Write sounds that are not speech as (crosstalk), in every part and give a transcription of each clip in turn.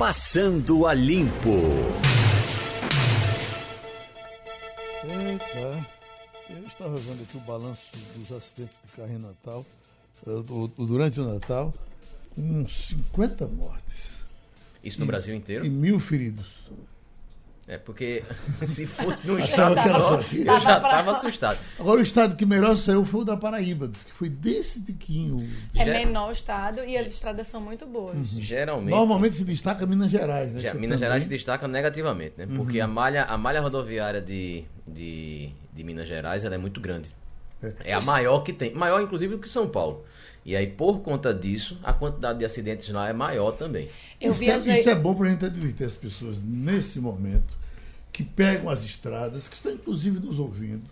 Passando a Limpo. Eita, eu estava vendo aqui o balanço dos acidentes de carro em Natal, uh, durante o Natal, com 50 mortes. Isso no e, Brasil inteiro? E mil feridos. É porque (laughs) se fosse no estado só, eu já estava assustado. Agora o estado que melhor saiu foi o da Paraíba, que foi desse tiquinho. É menor estado e as estradas são muito boas. Uhum. Geralmente. Normalmente se destaca Minas Gerais, né? Já, Minas também... Gerais se destaca negativamente, né? Porque uhum. a, malha, a malha rodoviária de, de, de Minas Gerais ela é muito grande. É. é a maior que tem. Maior, inclusive, do que São Paulo. E aí, por conta disso, a quantidade de acidentes lá é maior também. Eu isso, viajei... é, isso é bom para a gente advertir as pessoas nesse momento que pegam as estradas, que estão inclusive nos ouvindo,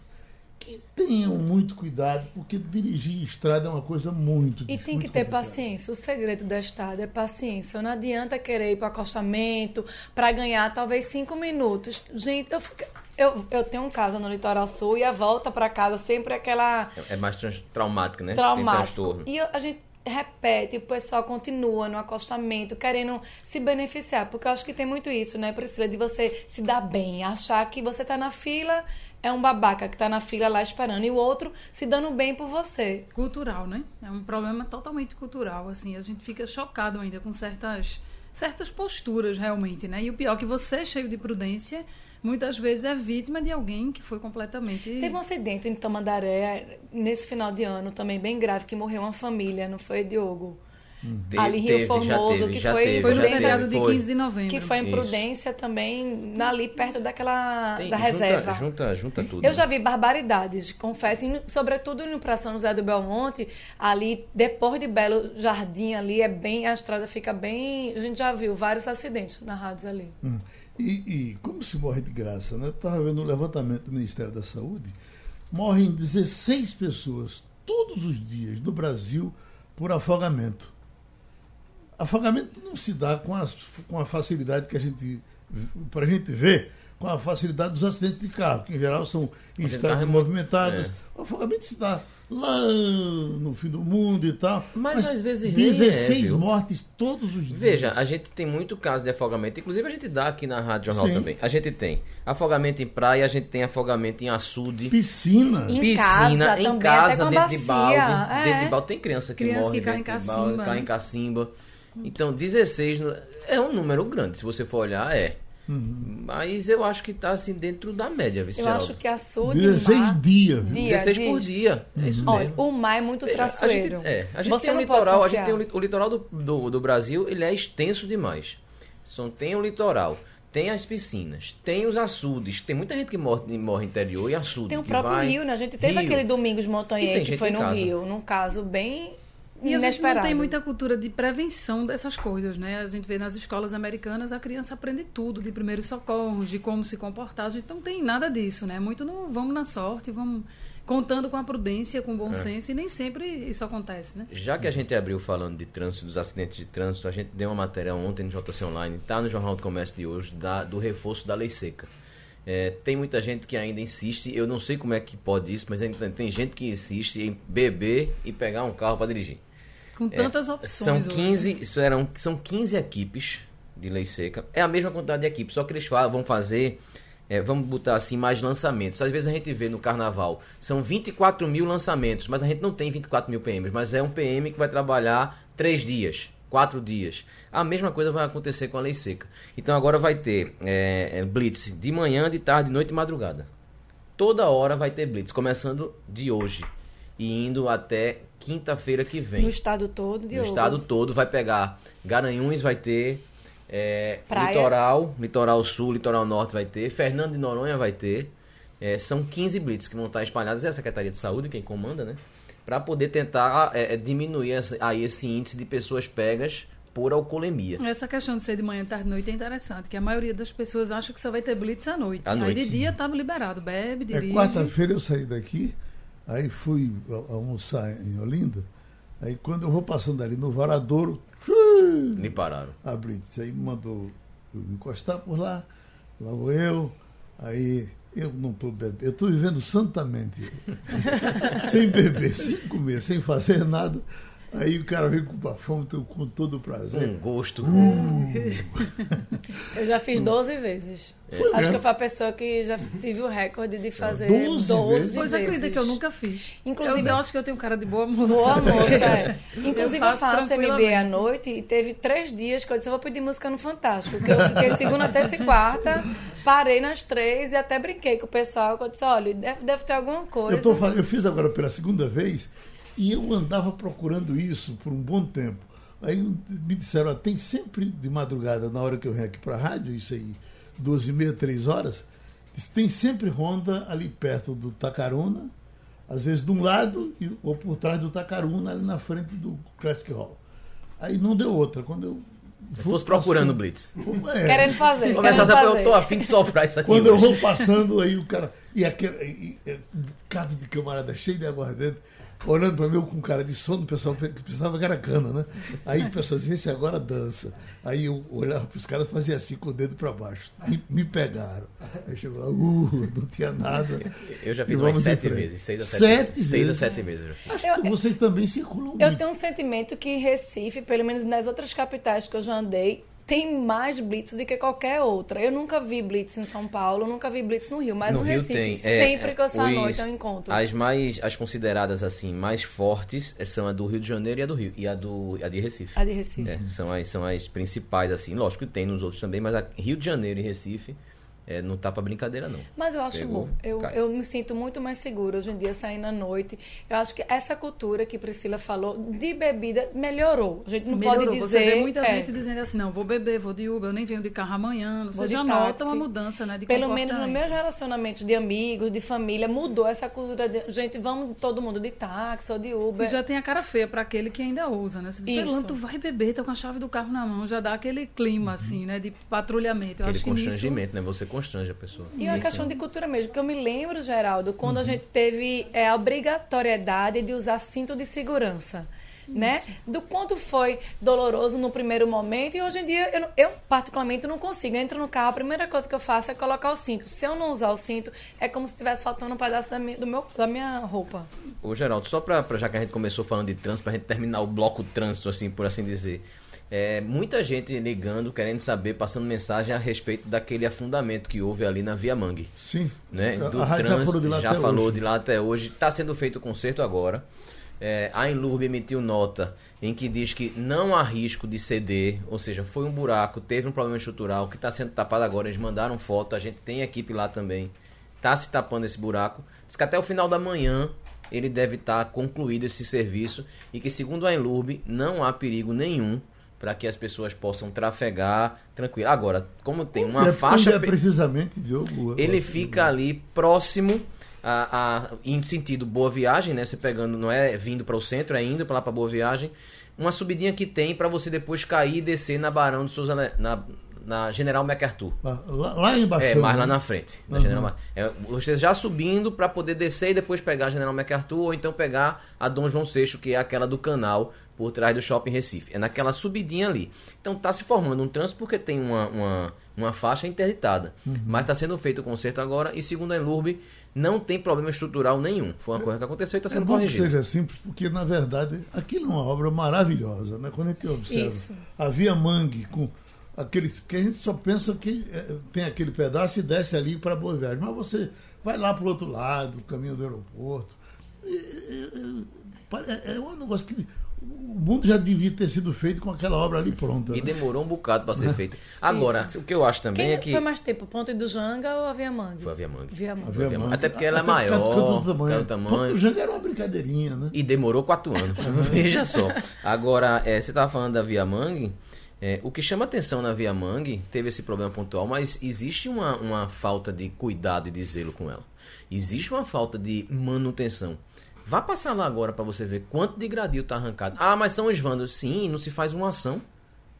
que tenham muito cuidado, porque dirigir estrada é uma coisa muito E tem que ter complicada. paciência. O segredo da estrada é paciência. Não adianta querer ir para o acostamento para ganhar talvez cinco minutos. Gente, eu fico eu, eu tenho um casa no litoral sul e a volta para casa sempre é aquela. É mais traumática, né? Traumático. E a gente repete, o pessoal continua no acostamento, querendo se beneficiar. Porque eu acho que tem muito isso, né, Priscila? De você se dar bem, achar que você tá na fila, é um babaca que tá na fila lá esperando, e o outro se dando bem por você. Cultural, né? É um problema totalmente cultural, assim. A gente fica chocado ainda com certas, certas posturas, realmente, né? E o pior é que você, cheio de prudência muitas vezes é vítima de alguém que foi completamente. Teve um acidente em Tamandaré nesse final de ano também bem grave que morreu uma família, não foi Diogo? Teve, ali Rio teve, Formoso, teve, que foi, teve, foi no feriado de 15 de novembro. Que foi imprudência Isso. também ali perto daquela Tem, da junta, reserva. Junta, junta tudo. Eu né? já vi barbaridades, confesso, sobretudo indo para São José do Belmonte, ali depois de Belo Jardim ali é bem a estrada fica bem, a gente já viu vários acidentes narrados ali. Hum. E, e, como se morre de graça, né? Estava vendo o levantamento do Ministério da Saúde, morrem 16 pessoas todos os dias no Brasil por afogamento. Afogamento não se dá com a, com a facilidade que a gente, para a gente ver, com a facilidade dos acidentes de carro, que em geral são em estradas movimentadas. É. O afogamento se dá lá no fim do mundo e tal. Mas, mas às vezes 16 é, mortes todos os dias. Veja, a gente tem muito caso de afogamento, inclusive a gente dá aqui na Rádio Jornal Sim. também. A gente tem afogamento em praia, a gente tem afogamento em açude. Piscina. Em Piscina, casa, em casa, dentro de balde. É. Dentro de balde tem criança que criança morre que cai em cacimba. cai em cacimba. Então, 16 é um número grande, se você for olhar, é. Uhum. Mas eu acho que está assim dentro da média, viu, Eu acho que açude 16 mar, dias. Dia, 16 dia. por dia. Uhum. É isso Olha, mesmo. o mar é muito traçoeiro. A gente, é, a gente Você tem um litoral, a gente tem o, o litoral do, do, do, Brasil, ele é extenso demais. Só tem o litoral. Tem as piscinas, tem os açudes, tem muita gente que morre, morre interior e açude. Tem o próprio vai... rio, né? A gente teve rio. aquele Domingos Montanhê que foi no casa. Rio, num caso bem e a gente não tem muita cultura de prevenção dessas coisas, né? A gente vê nas escolas americanas a criança aprende tudo de primeiros socorros, de como se comportar. A gente não tem nada disso, né? Muito no vamos na sorte, vamos contando com a prudência, com o bom é. senso, e nem sempre isso acontece, né? Já que a gente abriu falando de trânsito, dos acidentes de trânsito, a gente deu uma matéria ontem no JC Online, está no Jornal do Comércio de hoje, da, do reforço da lei seca. É, tem muita gente que ainda insiste, eu não sei como é que pode isso, mas ainda tem gente que insiste em beber e pegar um carro para dirigir. Com é, tantas é, opções. São 15, serão, são 15 equipes de lei seca. É a mesma quantidade de equipes, só que eles vão fazer, é, vamos botar assim, mais lançamentos. Às vezes a gente vê no carnaval, são 24 mil lançamentos, mas a gente não tem 24 mil PMs, mas é um PM que vai trabalhar três dias, quatro dias. A mesma coisa vai acontecer com a lei seca. Então agora vai ter é, é blitz de manhã, de tarde, de noite e madrugada. Toda hora vai ter blitz, começando de hoje e indo até quinta-feira que vem. No estado todo, Diogo? No estado todo vai pegar Garanhuns vai ter, é, Litoral, Litoral Sul, Litoral Norte vai ter, Fernando de Noronha vai ter. É, são 15 blitz que vão estar espalhadas, é a Secretaria de Saúde quem comanda, né? Para poder tentar é, é, diminuir essa, aí esse índice de pessoas pegas por alcoolemia. Essa questão de ser de manhã, tarde, noite é interessante, que a maioria das pessoas acha que só vai ter blitz à noite. À noite. Aí de dia estava liberado, bebe, é, dirige. É, Quarta-feira eu saí daqui, Aí fui almoçar em Olinda. Aí quando eu vou passando ali no Varadouro. Me pararam. A Blitz. Aí mandou eu encostar por lá. Lá vou eu. Aí eu não estou bebendo. Eu estou vivendo santamente. (laughs) sem beber, sem comer, sem fazer nada. Aí o cara vem com bafômetro com todo o prazer. Um gosto. Eu já fiz 12 vezes. Foi Acho mesmo? que eu fui a pessoa que já tive o recorde de fazer 12 12, vezes? Pois acredita que eu nunca fiz. Inclusive- eu, eu acho que eu tenho cara de boa moça. Boa moça, é. (laughs) Inclusive, eu faço faço, MBA à noite e teve três dias que eu disse, eu vou pedir música no Fantástico. Que eu fiquei segunda, terça e quarta, parei nas três e até brinquei com o pessoal. que Eu disse, olha, deve, deve ter alguma coisa. Eu, tô, eu fiz agora pela segunda vez e eu andava procurando isso por um bom tempo. Aí me disseram, ó, tem sempre de madrugada, na hora que eu venho aqui para a rádio, isso aí, 12 e meia, 3 horas, tem sempre Honda ali perto do Tacaruna, às vezes de um lado ou por trás do Tacaruna, ali na frente do Classic Hall. Aí não deu outra. Quando eu. Se vou fosse procurando Blitz. (laughs) É. Querendo fazer. Começar querendo a eu fazer. tô afim de soprar isso aqui. Quando eu hoje. vou passando, aí o cara. E aquele. E, e, um bocado de camarada cheio de aguardente, olhando para mim eu com cara de sono, o pessoal que precisava que era cana, né? Aí o pessoal dizia, esse agora dança. Aí eu olhava para os caras e fazia assim com o dedo para baixo. Me, me pegaram. Aí chegou lá, uh, não tinha nada. Eu já fiz umas sete vezes. Seis a sete, Sete vezes. Seis a sete vezes eu já fiz. Acho Eu- que vocês também circulam Eu muito. tenho um sentimento que em Recife, pelo menos nas outras capitais que eu já andei, tem mais blitz do que qualquer outra. Eu nunca vi blitz em São Paulo, nunca vi blitz no Rio, mas no, no Rio Recife, tem. é, sempre que eu saio à noite eu encontro. As mais, as consideradas assim, mais fortes eh, são a do Rio de Janeiro e a do Rio. E a, do, a de Recife. A de Recife. É, são, as, são as principais, assim. Lógico que tem nos outros também, mas a Rio de Janeiro e Recife é, não tá pra brincadeira, não. Mas eu acho Pegou, bom. Eu, cai. eu me sinto muito mais segura hoje em dia saindo à noite. Eu acho que essa cultura que Priscila falou de bebida melhorou. A gente não Melhorou. pode Você dizer. vê muita é, gente dizendo assim, não, vou beber, vou de Uber, eu nem venho de carro amanhã. Vou Você de já táxi. nota uma mudança, né, de Pelo menos nos meus relacionamentos de amigos, de família, mudou essa cultura de gente, vamos todo mundo de táxi ou de Uber. E já tem a cara feia pra aquele que ainda usa, né? Você diz, Isso. Tu vai beber, tá com a chave do carro na mão, já dá aquele clima, assim, né, de patrulhamento. Eu Aquele acho que nisso... constrangimento, né? Você constrange a pessoa. E é uma questão de cultura mesmo, que eu me lembro, Geraldo, quando a gente teve é, a obrigatoriedade de usar cinto de segurança. Né? Do quanto foi doloroso no primeiro momento e hoje em dia eu, eu particularmente não consigo. Eu entro no carro, a primeira coisa que eu faço é colocar o cinto. Se eu não usar o cinto, é como se estivesse faltando um pedaço da minha, do meu, da minha roupa. Ô, Geraldo, só pra, pra- já que a gente começou falando de trânsito, pra gente terminar o bloco trânsito, assim, por assim dizer. É, muita gente ligando, querendo saber, passando mensagem a respeito daquele afundamento que houve ali na Via Mangue. Sim. né? Do a já falou de lá já até falou hoje. de lá até hoje. Está sendo feito o conserto agora. É, a Enlurb emitiu nota em que diz que não há risco de ceder, ou seja, foi um buraco, teve um problema estrutural que está sendo tapado agora. Eles mandaram foto, a gente tem equipe lá também. Está se tapando esse buraco. Diz que até o final da manhã ele deve estar concluído esse serviço e que, segundo a Enlurb, não há perigo nenhum para que as pessoas possam trafegar tranquilo. Agora, como tem uma Onde é- faixa. onde é precisamente, Diogo? ele fica ali próximo a, a- em sentido Boa Viagem, né? Você pegando, não é vindo para o centro, é indo para lá para Boa Viagem. Uma subidinha que tem para você depois cair e descer na Barão de Souza, na, na General MacArthur. Lá, lá embaixo. É, mais lá né? na frente. Na Uhum. General é, você já subindo para poder descer e depois pegar a General MacArthur ou então pegar a Dom João VI, que é aquela do canal por trás do Shopping Recife. É naquela subidinha ali. Então tá se formando um trânsito porque tem uma, uma, uma faixa interditada. Uhum. Mas está sendo feito o conserto agora e segundo a Enlurb não tem problema estrutural nenhum. Foi uma coisa que aconteceu e está É sendo bom que corrigido. seja simples, porque na verdade aquilo é uma obra maravilhosa, né? Quando a gente observa Isso. a Via Mangue com aquele que a gente só pensa que eh, tem aquele pedaço e desce ali para Boa Viagem, mas você vai lá para o outro lado, o caminho do aeroporto. É, é um negócio que o mundo já devia ter sido feito com aquela obra ali pronta. E né? demorou um bocado para ser feito. Agora, o que eu acho também Quem é que. foi mais tempo, Ponte do Janga ou a Via Mangue? Foi a Via Mangue. Via A Mangue. Via Mangue. Até porque ela é Até por causa maior, do tamanho. tamanho. Ponto do Janga era uma brincadeirinha, né? E demorou quatro anos. (laughs) Veja só. Agora, é, você estava falando da Via Mangue. É, o que chama atenção na Via Mangue teve esse problema pontual, mas existe uma, uma falta de cuidado e de zelo com ela. Existe uma falta de manutenção. Vá passar lá agora para você ver quanto de gradil tá arrancado. Ah, mas são os vândalos. Sim, não se faz uma ação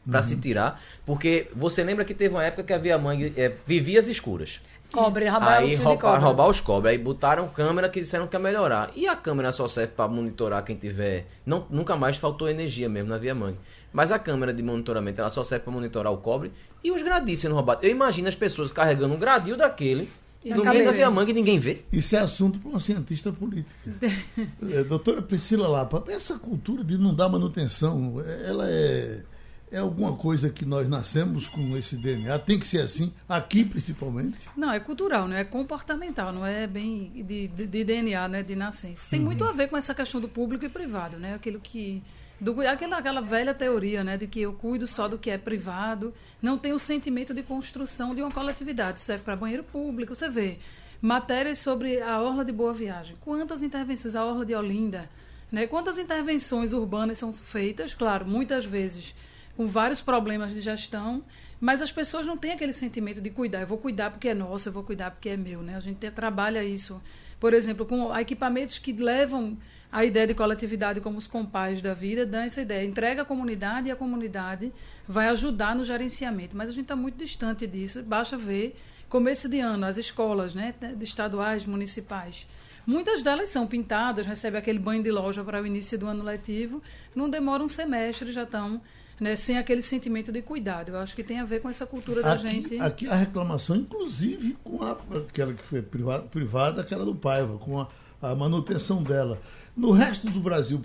para se tirar, porque você lembra que teve uma época que a Via Mangue é, vivia às escuras. Cobre, roubar o Aí de roubar, os cobras. Aí botaram câmera que disseram que ia melhorar. E a câmera só serve para monitorar quem tiver. Não, nunca mais faltou energia mesmo na Via Mangue. Mas a câmera de monitoramento ela só serve para monitorar o cobre e os gradis sendo roubados. Eu imagino as pessoas carregando um gradil daquele Na no meio da cabeça. Via Mangue ninguém vê. Isso é assunto para uma cientista política. (laughs) É, doutora Priscila Lapa, essa cultura de não dar manutenção, ela é, é alguma coisa que nós nascemos com esse DNA? Tem que ser assim, aqui principalmente? Não, é cultural, não é comportamental, não é bem de, de- de DNA, né, de nascença. Tem muito a ver com essa questão do público e privado, né? Aquilo que do, aquela, aquela velha teoria, né, de que eu cuido só do que é privado, não tem o sentimento de construção de uma coletividade. Serve para banheiro público, você vê matérias sobre a orla de Boa Viagem. Quantas intervenções a orla de Olinda, né? Quantas intervenções urbanas são feitas? Claro, muitas vezes com vários problemas de gestão, mas as pessoas não têm aquele sentimento de cuidar. Eu vou cuidar porque é nosso, eu vou cuidar porque é meu, né? A gente te- trabalha isso, por exemplo, com equipamentos que levam a ideia de coletividade como os compais da vida, dão essa ideia, entrega à comunidade e a comunidade vai ajudar no gerenciamento. Mas a gente está muito distante disso. Basta ver começo de ano as escolas, né, estaduais, municipais. Muitas delas são pintadas, recebem aquele banho de loja para o início do ano letivo, não demora um semestre, já estão né, sem aquele sentimento de cuidado. Eu acho que tem a ver com essa cultura da Aqui, gente. aqui a reclamação, inclusive com a, aquela que foi privada, privada, aquela do Paiva, com a, a manutenção dela. No resto do Brasil,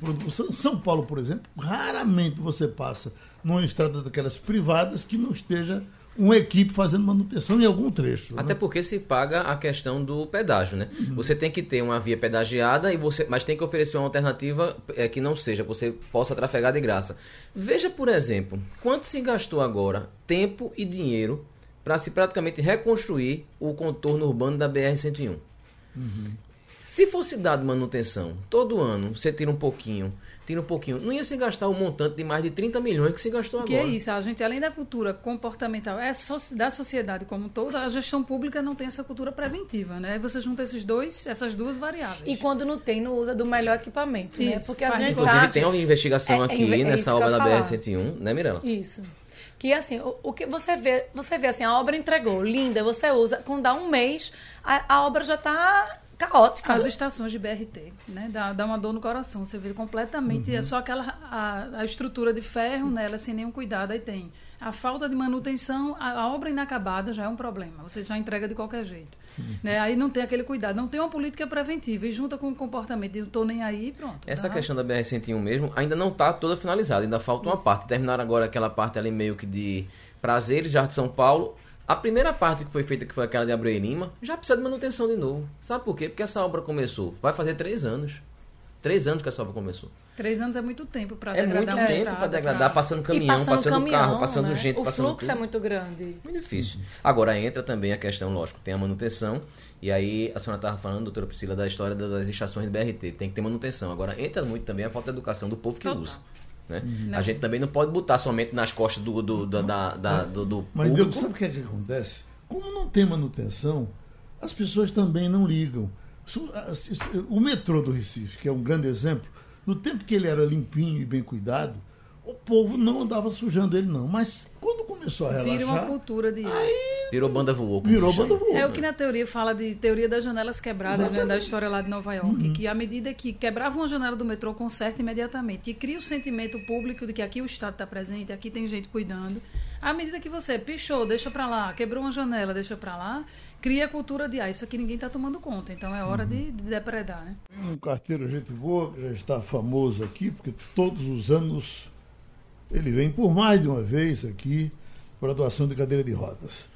São- Paulo, por exemplo, raramente você passa numa estrada daquelas privadas que não esteja uma equipe fazendo manutenção em algum trecho. Até né? porque se paga a questão do pedágio, né? Você tem que ter uma via pedagiada, e você, mas tem que oferecer uma alternativa é, que não seja, que você possa trafegar de graça. Veja, por exemplo, quanto se gastou agora tempo e dinheiro para se praticamente reconstruir o contorno urbano da BR-101. Se fosse dado manutenção todo ano, você tira um pouquinho, tira um pouquinho, não ia se gastar um montante de mais de 30 milhões que se gastou Que agora. é isso, a gente, além da cultura comportamental, é so- da sociedade como um todo, a gestão pública não tem essa cultura preventiva, né? Aí você junta esses dois, essas duas variáveis. E quando não tem, não usa do melhor equipamento, né? Isso, Porque a gente Inclusive, sabe... tem uma investigação É, é aqui é nessa que obra da ia falar. BR-101, né, Mirella? Isso. Que assim, o, o que você vê, você vê assim, a obra entregou, linda, você usa, quando dá um mês, a, a obra já está caótica. As estações de BRT, né? Dá, dá uma dor no coração. Você vê completamente, é só aquela a, a estrutura de ferro nela, sem nenhum cuidado. Aí tem a falta de manutenção, a, a obra inacabada já é um problema. Você já entrega de qualquer jeito. Né? Aí não tem aquele cuidado, não tem uma política preventiva. E junta com o comportamento de não tô nem aí, pronto. Essa dá- questão da BR-101 mesmo ainda não está toda finalizada, ainda falta uma parte. Terminaram agora aquela parte ali meio que de prazeres, já de São Paulo. A primeira parte que foi feita, que foi aquela de Abreu e Lima, já precisa de manutenção de novo. Sabe por quê? Porque essa obra começou, vai fazer três anos. Três anos que essa obra começou. Três anos é muito tempo para É muito degradar uma tempo para degradar, passando E caminhão, passando passando caminhão, carro, passando né? gente, O passando fluxo tudo. é muito grande. Muito difícil. Agora entra também a questão, lógico, tem a manutenção. E aí a senhora estava falando, doutora Priscila, da história das estações de BRT. Tem que ter manutenção. Agora entra muito também a falta de educação do povo que Total. usa. Né? Não. A gente também não pode botar somente nas costas do, do, do, da, da- do, do Mas público. Deus, sabe o que é que acontece? Como não tem manutenção, as pessoas também não ligam. Su- a- se- se- O metrô do Recife, que é um grande exemplo, no tempo que ele era limpinho e bem cuidado, o povo não andava sujando ele, não. Mas quando começou a relaxar, Vira uma cultura de. Virou banda voou. virou banda voa. É o que na teoria fala de teoria das janelas quebradas, né, da história lá de Nova York, que à medida que quebrava uma janela do metrô, conserta imediatamente, que cria o sentimento público de que aqui o Estado está presente, aqui tem gente cuidando. À medida que você pichou, deixa para lá, quebrou uma janela, deixa para lá, cria a cultura de, ah, isso aqui ninguém está tomando conta, então é hora de, de depredar, né? Um carteiro gente boa, que já está famoso aqui, porque todos os anos ele vem por mais de uma vez aqui para a doação de cadeira de rodas.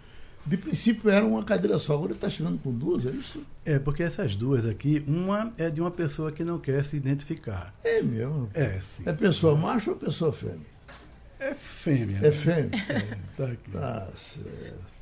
De princípio era uma cadeira só, agora ele está chegando com duas, é isso? É, porque essas duas aqui, uma é de uma pessoa que não quer se identificar. É mesmo. É, sim. É pessoa macho ou pessoa fêmea? É fêmea. É né? fêmea? (laughs) Tá aqui. Tá certo.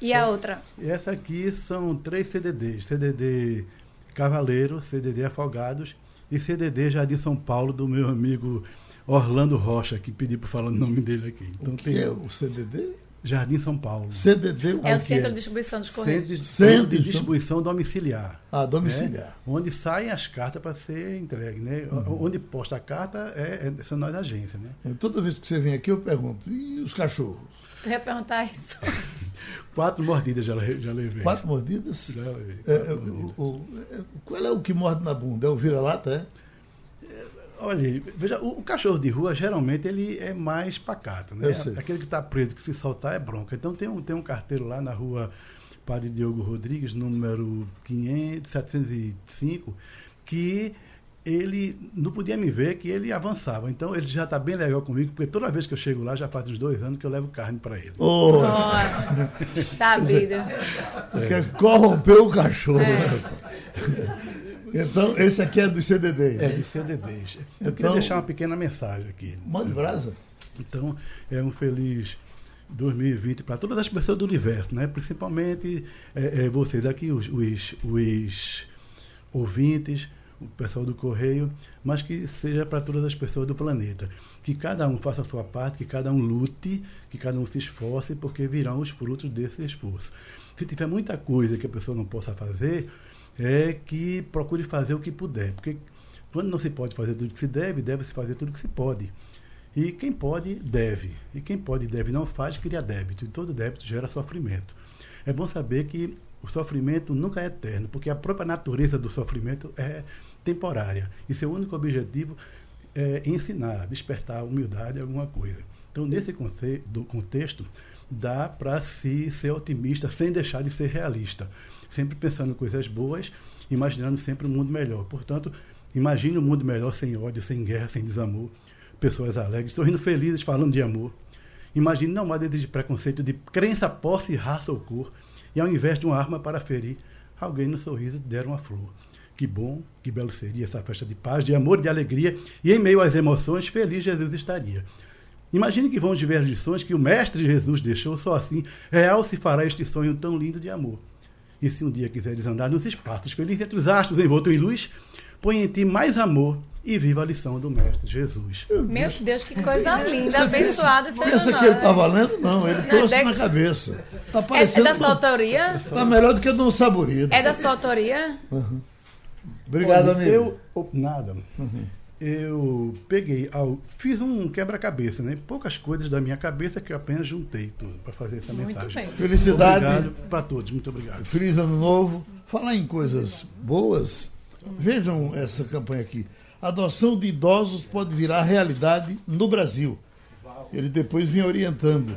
E a outra? E essa aqui são três CDDs. CDD Cavaleiro, CDD Afogados e CDD Jardim São Paulo, do meu amigo Orlando Rocha, que pediu para falar o nome dele aqui. Então O que tem é o CDD? Jardim São Paulo. CDD, o É o que Centro de Distribuição dos Centro Correios. de, Centro Centro de distribuição domiciliar. Ah, né? domiciliar. Onde saem as cartas para ser entregue. Né? Onde posta a carta é, é, são nós agência. Né? Então, Toda vez que você vem aqui, eu pergunto, e os cachorros? Eu ia perguntar isso. (laughs) Quatro mordidas já, já levei. Quatro mordidas? Já levei. É, quatro é, mordidas. o- o- é, qual é o que morde na bunda? É o vira-lata, é? Olha, veja, o, o cachorro de rua geralmente ele é mais pacato, né? Aquele que está preso, que se soltar é bronca. Então tem um, tem um carteiro lá na rua padre Diogo Rodrigues, número 500, 705, que ele não podia me ver que ele avançava. Então ele já está bem legal comigo, porque toda vez que eu chego lá, já faz uns dois anos que eu levo carne para ele. Oh, Sabido. quer corromper o cachorro. né? (laughs) Então, esse aqui é dos CDD. É de CDDs. Eu Então- queria deixar uma pequena mensagem aqui. Mande brasa. Então, é um feliz 2020 para todas as pessoas do universo, né? principalmente é, é, vocês aqui, os, os, os ouvintes, o pessoal do Correio, mas que seja para todas as pessoas do planeta. Que cada um faça a sua parte, que cada um lute, que cada um se esforce, porque virão os frutos desse esforço. Se tiver muita coisa que a pessoa não possa fazer, é que procure fazer o que puder, porque quando não se pode fazer tudo que se deve, deve-se fazer tudo que se pode. E quem pode, deve. E quem pode e deve não faz, cria débito. E todo débito gera sofrimento. É bom saber que o sofrimento nunca é eterno, porque a própria natureza do sofrimento é temporária. E seu único objetivo é ensinar, despertar a humildade alguma coisa. Então, nesse conce- do contexto, dá para se ser otimista sem deixar de ser realista. Sempre pensando em coisas boas, imaginando sempre um mundo melhor. Portanto, imagine um mundo melhor sem ódio, sem guerra, sem desamor. Pessoas alegres, sorrindo felizes, falando de amor. Imagine não mais de preconceito de crença, posse, raça ou cor. E ao invés de uma arma para ferir, alguém no sorriso der uma flor. Que bom, que belo seria essa festa de paz, de amor, de alegria. E em meio às emoções, feliz Jesus estaria. Imagine que ver as lições que o Mestre Jesus deixou, só assim real se fará este sonho tão lindo de amor. E se um dia quiseres andar nos espaços, feliz entre os astros, envolto em luz, põe em ti mais amor e viva a lição do Mestre Jesus. Meu Deus, que coisa linda, abençoado esse Essa aqui ele está valendo? Não, ele trouxe de- na cabeça. Tá É, é parecendo. da sua autoria? Tá melhor do que do saborido. É da sua autoria? Obrigado, Olha, amigo. Eu, nada. Eu peguei, ao, fiz um quebra-cabeça, né? Poucas coisas da minha cabeça que eu apenas juntei tudo para fazer essa Muito mensagem. bem. Felicidade. Obrigado para todos, muito obrigado. Feliz ano novo. Falar em coisas boas, vejam essa campanha aqui. Adoção de idosos pode virar realidade no Brasil. Ele depois vinha orientando.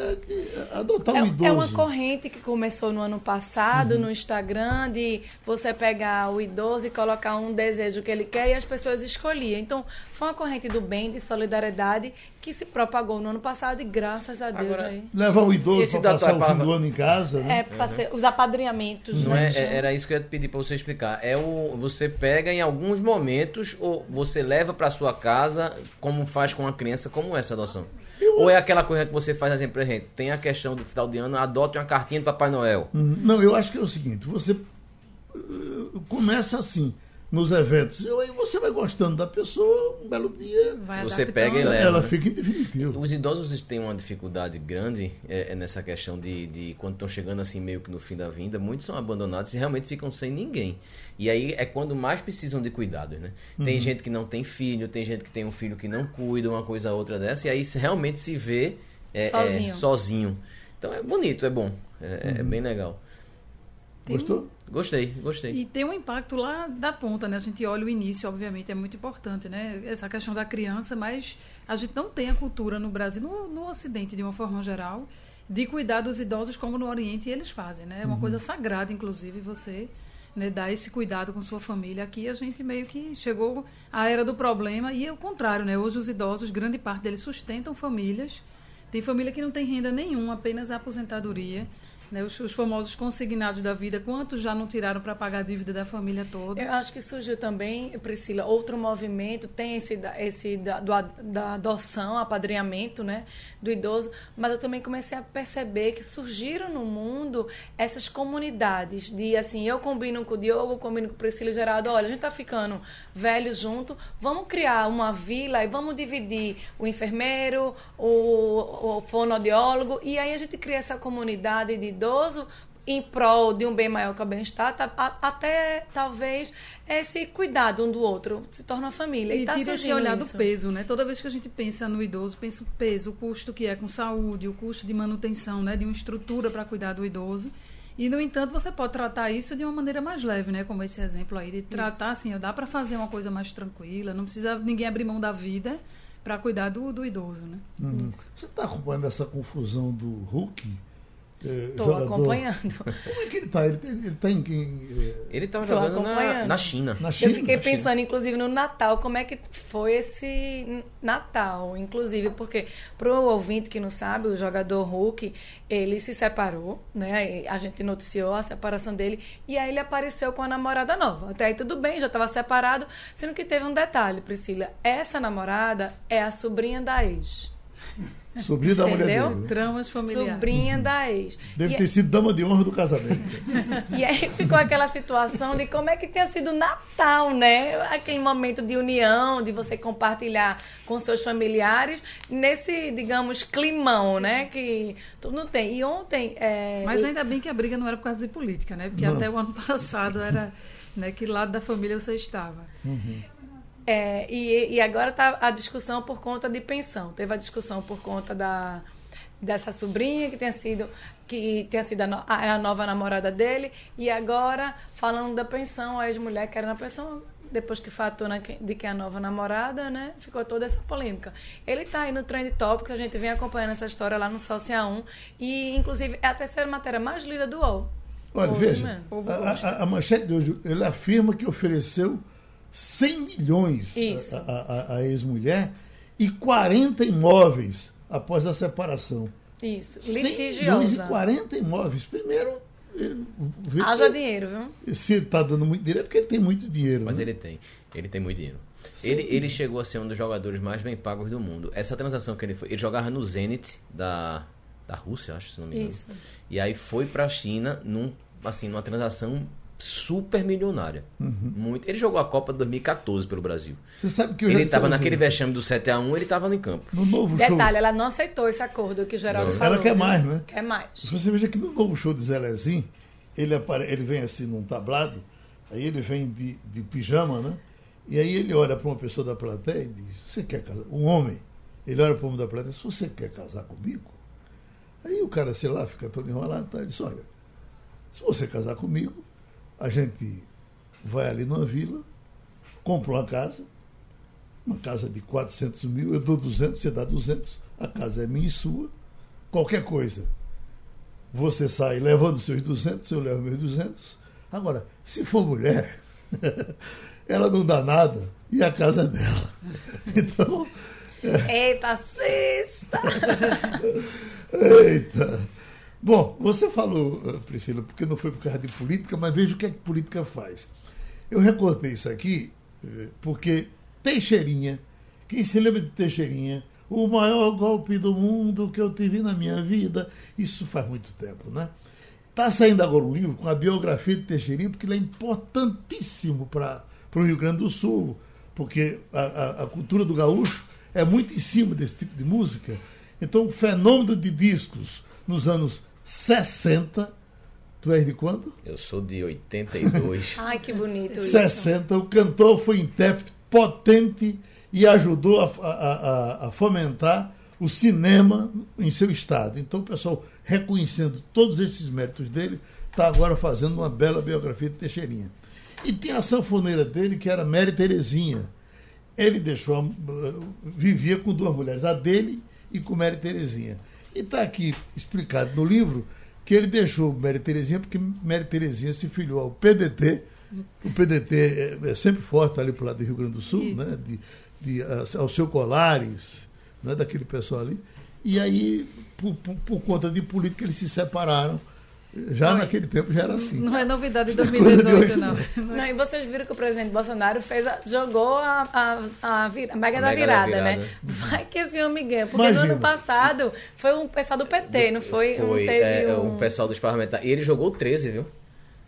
É que adotar um É, idoso. é uma corrente que começou no ano passado Uhum. no Instagram de você pegar o idoso e colocar um desejo que ele quer e as pessoas escolhiam. Então, foi uma corrente do bem, de solidariedade, que se propagou no ano passado e graças a Deus Agora, aí. Levar o idoso para passar o fim do ano em casa, né? É, pra ser- os apadrinhamentos, Não né? é, é- era isso que eu ia te pedir para você explicar. É o você pega em alguns momentos ou você leva para sua casa, como faz com a criança, como é essa adoção? Ou é aquela coisa que você faz assim pra gente? Tem a questão do final de ano, adote uma cartinha do Papai Noel. Uhum. Não, eu acho que é o seguinte, você uh, começa assim, nos eventos, e aí você vai gostando da pessoa, um belo dia, Vai Você pega e leva. ela né? fica em definitivo. Os idosos têm uma dificuldade grande é, é nessa questão de, de quando estão chegando assim meio que no fim da vida, muitos são abandonados e realmente ficam sem ninguém. E aí é quando mais precisam de cuidados, né? Tem gente que não tem filho, tem gente que tem um filho que não cuida, uma coisa ou outra dessa, e aí se- realmente se vê é, é, Sozinho. sozinho. Então é bonito, é bom, é, é bem legal. Um- Gostou? Gostei, gostei. E tem um impacto lá da ponta, né? A gente olha o início, obviamente, é muito importante, né? Essa questão da criança, mas a gente não tem a cultura no Brasil, no, no Ocidente, de uma forma geral, de cuidar dos idosos como no Oriente eles fazem, né? É uma coisa sagrada, inclusive, você né, dar esse cuidado com sua família. Aqui a gente meio que chegou à era do problema e é o contrário, né? Hoje os idosos, grande parte deles sustentam famílias. Tem família que não tem renda nenhuma, apenas a aposentadoria. Né, os, os famosos consignados da vida, quantos já não tiraram para pagar a dívida da família toda? Eu acho que surgiu também, Priscila, outro movimento, tem esse, esse da, do da adoção, apadrinhamento, né, do idoso, mas eu também comecei a perceber que surgiram no mundo essas comunidades de, assim, eu combino com o Diogo, combino com Priscila e Geraldo, olha, a gente tá ficando velho junto, vamos criar uma vila e vamos dividir o enfermeiro, o, o fonoaudiólogo, e aí a gente cria essa comunidade de idoso em prol de um bem maior que o bem-estar, tá- até talvez esse cuidado um do outro se torna uma família. E, E tá tira esse olhar do isso. peso, né? Toda vez que a gente pensa no idoso, pensa o peso, o custo que é com saúde, o custo de manutenção, né? De uma estrutura para cuidar do idoso. E, no entanto, você pode tratar isso de uma maneira mais leve, né? Como esse exemplo aí, de tratar assim, ó, dá para fazer uma coisa mais tranquila, não precisa ninguém abrir mão da vida para cuidar do, do idoso, né? Uhum. Você está acompanhando essa confusão do Hulk eh, jogador. acompanhando. Como é que ele está? Ele, ele tá em quem? eh, Ele tava Tô jogando na, acompanhando. na China. Na China? Eu fiquei Na China. pensando, inclusive, no Natal, como é que foi esse Natal, inclusive, porque pro ouvinte que não sabe, o jogador Hulk, ele se separou, né? E A gente noticiou a separação dele e aí ele apareceu com a namorada nova. Até aí tudo bem, já estava separado, sendo que teve um detalhe, Priscila. Essa namorada é a sobrinha da ex. Sobrinho da mulher Entendeu? dele. né? Tramas familiares. Sobrinha da ex. Deve E- ter sido dama de honra do casamento. (laughs) E aí ficou aquela situação de como é que tinha sido Natal, né? Aquele momento de união, de você compartilhar com seus familiares, nesse, digamos, climão, né? Que todo mundo tem. E ontem. é, Mas ainda bem que a briga não era por causa de política, né? Porque Não. até o ano (laughs) passado era né, que lado da família você estava. É, e, e agora tá a discussão por conta de pensão. Teve a discussão por conta da dessa sobrinha que tinha sido que tinha sido a, no- a- nova namorada dele e agora falando da pensão, a ex-mulher querendo a pensão depois que fatou na que- de que é a nova namorada, né? Ficou toda essa polêmica. Ele tá aí no Trend Topics, a gente vem acompanhando essa história lá no Social 1 e inclusive é a terceira matéria mais lida do UOL. Olha, veja, a, a- a manchete de hoje, ele afirma que ofereceu 100 milhões Isso. a, a- a- a ex-mulher e 40 imóveis após a separação. Isso, 100 milhões e litigiosa. 40 imóveis. Primeiro, eh, Haja que- dinheiro, viu? se está dando muito dinheiro, é porque ele tem muito dinheiro. Mas né? ele tem. Ele tem muito dinheiro. Ele, ele chegou a ser um dos jogadores mais bem pagos do mundo. Essa transação que ele foi. Ele jogava no Zenit da, da Rússia, acho, se não me engano. Isso. E aí foi pra China num, assim, numa transação super milionária. Uhum. Muito. Ele jogou a Copa de 2014 pelo Brasil. Você sabe que Ele disse tava a você, naquele vexame do 7x1, ele tava em campo. No novo show. Detalhe, ela não aceitou esse acordo que o Geraldo Não. falou. Ela quer viu? mais, né? Quer mais. Se você veja que no novo show de Zelezinho, ele, apare... ele vem assim num tablado, aí ele vem de, de pijama, né? E aí ele olha para uma pessoa da plateia e diz, você quer casar? Um homem, ele olha para o homem da plateia e diz, você quer casar comigo? Aí o cara, sei lá, fica todo enrolado, tá? ele diz, olha, se você casar comigo, a gente vai ali numa vila, compra uma casa, uma casa de 400 mil, eu dou 200, você dá 200, a casa é minha e sua, qualquer coisa. Você sai levando seus 200, eu levo meus 200. Agora, se for mulher, (laughs) ela não dá nada e a casa é dela. (laughs) Então, Eita, assista! (laughs) eita. Bom, você falou, eh, Priscila, porque não foi por causa de política, mas veja o que, é que política faz. Eu recortei isso aqui eh, porque Teixeirinha, quem se lembra de Teixeirinha, o maior golpe do mundo que eu tive na minha vida, isso faz muito tempo, né? Está saindo agora um livro com a biografia de Teixeirinha, porque ele é importantíssimo para o Rio Grande do Sul, porque a, a- a cultura do gaúcho é muito em cima desse tipo de música. Então, o fenômeno de discos nos anos 60, tu és de quando? Eu sou de 82. (laughs) Ai, que bonito isso. 60, o cantor foi intérprete potente e ajudou a, a- a- a fomentar o cinema em seu estado. Então, o pessoal, reconhecendo todos esses méritos dele, está agora fazendo uma bela biografia de Teixeirinha. E tem a sanfoneira dele, que era Mary Terezinha. Ele deixou, a- vivia com duas mulheres, a dele e com Mary Terezinha. E está aqui explicado no livro que ele deixou Mary Terezinha porque Mary Terezinha se filiou ao PDT. O PDT é, é sempre forte ali para o lado do Rio Grande do Sul, Isso. né? de, de, ao seu Colares, né? daquele pessoal ali. E aí, por, por, por conta de política, eles se separaram. Já Não, naquele tempo já era assim. Não é novidade de Isso é coisa de 2018, hoje, não. não. Não, e vocês viram que o presidente Bolsonaro fez a- jogou a, a, a, vir- a mega A da mega da virada, né? virada. Vai que esse homem ganha. Porque Imagina. no ano passado foi um pessoal do PT, não foi? não Foi teve é, um... o pessoal dos parlamentares. E ele jogou 13, viu?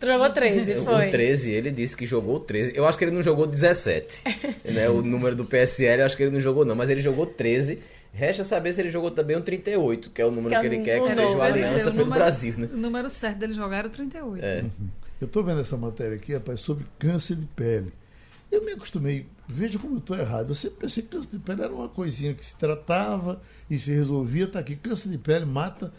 Jogou 13, foi. O 13, ele disse que jogou 13. Eu acho que ele não jogou 17. (laughs) né? O número do PSL, eu acho que ele não jogou, não. Mas ele jogou 13. Resta saber se ele jogou também o 38, que é o número Que é que, ele quer que número, seja uma aliança pelo número- Brasil, né? O número certo dele jogar era o 38. É. Eu estou vendo essa matéria aqui, rapaz, sobre câncer de pele. Eu me acostumei, veja como eu estou errado. Eu sempre pensei que câncer de pele era uma coisinha que se tratava e se resolvia. Está aqui, câncer de pele mata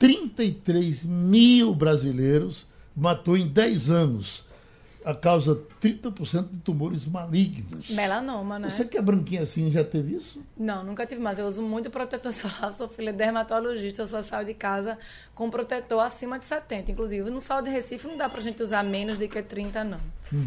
33 mil brasileiros, matou em 10 anos. A causa 30% de tumores malignos. Melanoma, né? Você que é branquinha assim, já teve isso? Não, nunca tive mais. Eu uso muito protetor (laughs) solar. Sou filha de dermatologista. Eu só saio de casa com protetor acima de 70. Inclusive, no sol de Recife não dá pra gente usar menos do que 30, não.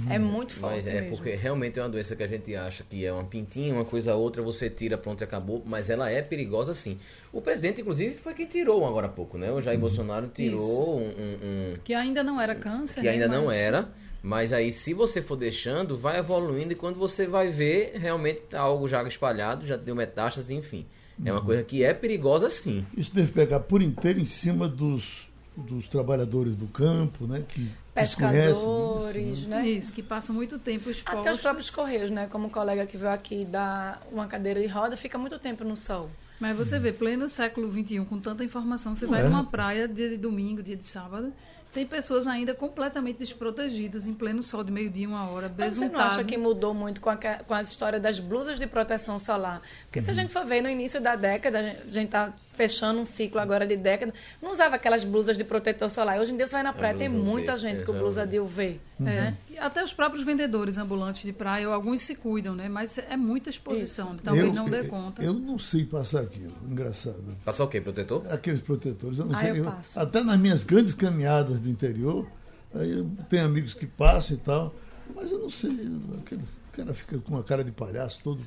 É muito forte Mas é mesmo. porque realmente é uma doença que a gente acha que é uma pintinha, uma coisa outra, você tira, pronto e acabou, mas ela é perigosa sim. O presidente, inclusive, foi quem tirou um agora há pouco, né? O Jair Bolsonaro tirou um, um- um- Que ainda não era câncer. que né, ainda não mas- era, mas aí se você for deixando, vai evoluindo e quando você vai ver, realmente tá algo já espalhado, já deu metástase, enfim. É uma coisa que é perigosa sim. Isso deve pegar por inteiro em cima dos, dos trabalhadores do campo, né? Que Pescadores, isso, né? Isso, que passam muito tempo expostos. Até os próprios correios, né? Como o colega que veio aqui dar uma cadeira de roda, fica muito tempo no sol. Mas você vê, pleno século XXI, com tanta informação, você vai É. numa praia dia de domingo, dia de sábado, tem pessoas ainda completamente desprotegidas, em pleno sol de meio-dia, uma hora, Mas você não besuntado. acha que mudou muito com a, com a história das blusas de proteção solar? Porque se a gente for ver no início da década, a gente- a gente tá fechando um ciclo agora de década, não usava aquelas blusas de protetor solar. Hoje em dia você vai na praia, tem blusa UV, muita gente com é, blusa de UV. É. Né? E Até os próprios vendedores ambulantes de praia, alguns se cuidam, né? Mas é muita exposição, talvez eu, não dê conta. Eu não sei passar aquilo, engraçado. Passou o quê? Protetor? Aqueles protetores, eu não Ah, sei. eu eu- passo. até nas minhas grandes caminhadas do interior, aí eu tenho amigos que passam e tal, mas eu não sei. Aquele cara fica com a cara de palhaço todo,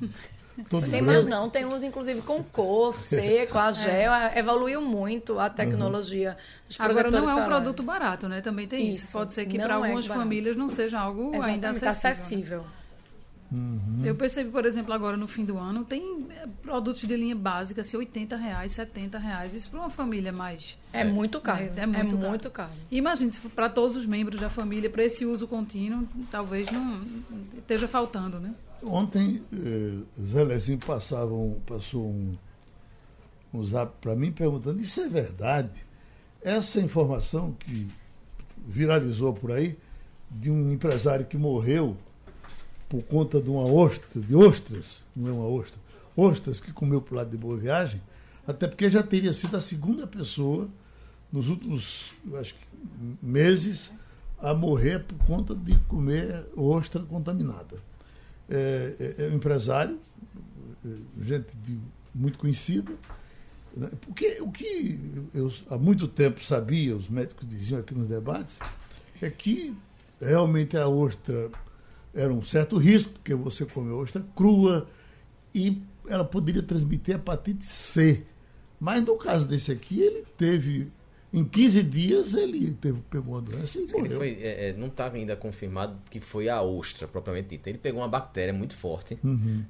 todo Tem mais não, tem uns inclusive com cor, seco, a (laughs) gel, evoluiu muito a tecnologia dos Agora não é um solares. produto barato, né? Também tem isso. Isso, Pode ser que para é algumas barato. famílias não seja algo ainda Exatamente, acessível. né? acessível. Eu percebi, por exemplo, agora no fim do ano, tem eh, produtos de linha básica, assim, 80 reais, 70 reais. Isso para uma família mais. É, muito caro. É, É, é muito caro. muito caro. Imagine, se for para todos os membros da família, para esse uso contínuo, talvez não esteja faltando, né? Ontem, eh, Zé Lezinho passava um- passou um, um zap para mim perguntando: Isso é verdade? Essa informação que viralizou por aí, de um empresário que morreu por conta de uma ostra, de ostras, não é uma ostra, ostras que comeu para o lado de Boa Viagem, até porque já teria sido a segunda pessoa nos últimos, acho que, meses a morrer por conta de comer ostra contaminada é, é- é um empresário, é, gente de- muito conhecida. né? Porque o que eu há muito tempo sabia, os médicos diziam aqui nos debates, é que realmente a ostra era um certo risco, porque você come ostra crua e ela poderia transmitir hepatite C. Mas no caso desse aqui, ele teve, em 15 dias, ele teve, pegou uma doença e Diz que ele morreu. foi, é, é, não está ainda confirmado que foi a ostra, propriamente dita. Ele pegou uma bactéria muito forte,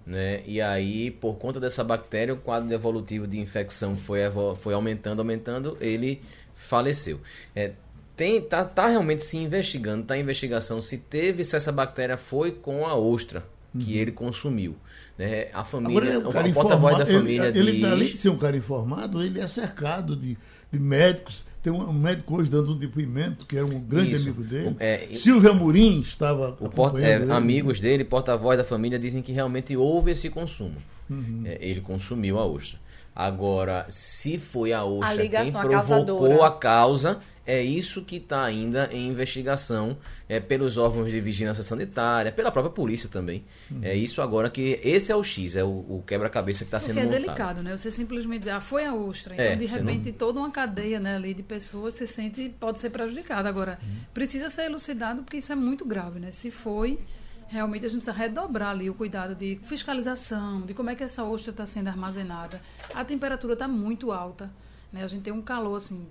né? E aí, por conta dessa bactéria, o quadro evolutivo de infecção foi, foi aumentando, aumentando, ele faleceu. É, tem, tá, tá realmente se investigando, tá em investigação se teve, se essa bactéria foi com a ostra que ele consumiu. Né? A família, Agora, é um o porta-voz da família ele, ele, diz... além de ser um cara informado, ele é cercado de, de médicos. Tem um, médico hoje dando um depoimento, que era um grande Isso. amigo dele. É, Silvio Amorim estava O porta- é, amigos dele, porta-voz da família, dizem que realmente houve esse consumo. Uhum. É, ele consumiu a ostra. Agora, se foi a ostra A quem ligação, a provocou causadora. a causa, é isso que está ainda em investigação é, pelos órgãos de vigilância sanitária, pela própria polícia também. Uhum. É isso agora que esse é o X, é o, o quebra-cabeça que está sendo é montado. delicado, né? Você simplesmente dizer, ah, foi a ostra. Então, É, de repente, toda uma cadeia né, ali de pessoas se sente, pode ser prejudicada. Agora, Uhum. precisa ser elucidado porque isso é muito grave, né? Se foi, realmente a gente precisa redobrar ali o cuidado de fiscalização, de como é que essa ostra está sendo armazenada. A temperatura está muito alta, né? A gente tem um calor, assim,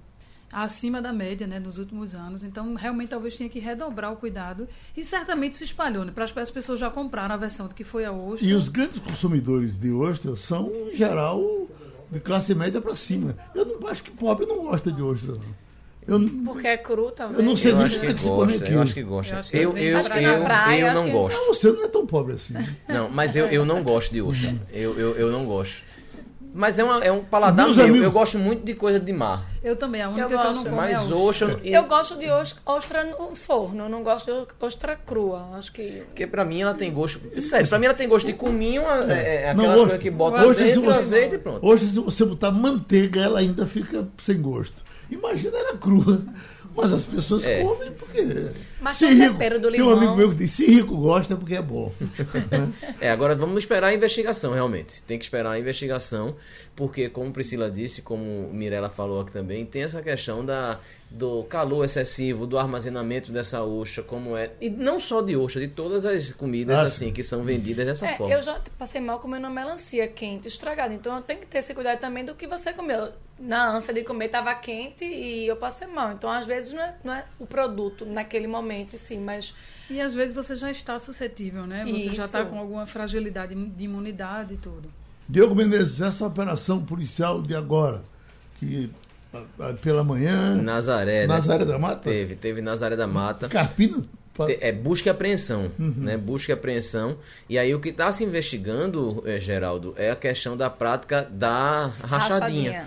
acima da média, né, nos últimos anos. Então, realmente, talvez tenha que redobrar o cuidado. E certamente se espalhou, né? Para as as pessoas já compraram a versão do que foi a ostra. E os grandes consumidores de ostra são, em geral, de classe média para cima. Eu não, acho que pobre não gosta de ostra, não. Eu, Porque é cru, talvez. Eu não sei Eu acho que é que gosta, eu acho que gosta. Eu acho que Eu, vem- eu, eu, na praia, eu não que- gosto. Ah, você não é tão pobre assim. Não, mas eu, eu não (laughs) gosto de ostra. Eu, eu, eu não gosto. Mas é, uma, é um paladar Meus meu. amigos- Eu gosto muito de coisa de mar. Eu também, a única Eu que eu gosto. não como Mas é ostra. ostra... Eu gosto de os- ostra no forno, não gosto de ostra crua. Acho que. Porque pra mim ela tem gosto. Sério, pra mim ela tem gosto de cominho, é, é aquela hoje- coisa que bota hoje, azeite, se você- azeite e pronto. Hoje, se você botar manteiga, ela ainda fica sem gosto. Imagina ela crua. Mas as pessoas É. comem porque. Mas se tem o rico- tempero do Tem um limão. amigo meu que diz: se rico gosta é porque é bom. (laughs) É, agora vamos esperar a investigação, realmente. Tem que esperar a investigação, porque, como Priscila disse, como Mirella falou aqui também, tem essa questão da, do calor excessivo, do armazenamento dessa ostra, como é. E não só de ostra, de todas as comidas Ah, assim que são vendidas dessa É, forma. eu já passei mal comendo uma melancia quente, estragada. Então eu tenho que ter esse cuidado também do que você comeu. Na ânsia de comer, estava quente e eu passei mal. Então, às vezes, não é, não é o produto naquele momento, sim, mas E às vezes você já está suscetível, né? Você já está Isso. com alguma fragilidade de imunidade e tudo. Diogo Menezes, essa operação policial de agora, que a- a- pela manhã, Nazaré, né? Nazaré da Mata, Teve, teve Nazaré da Mata. Carpina, É busca e apreensão, né? Busca e apreensão. E aí o que está se investigando, eh, Geraldo, é a questão da prática da rachadinha. Rachadinha.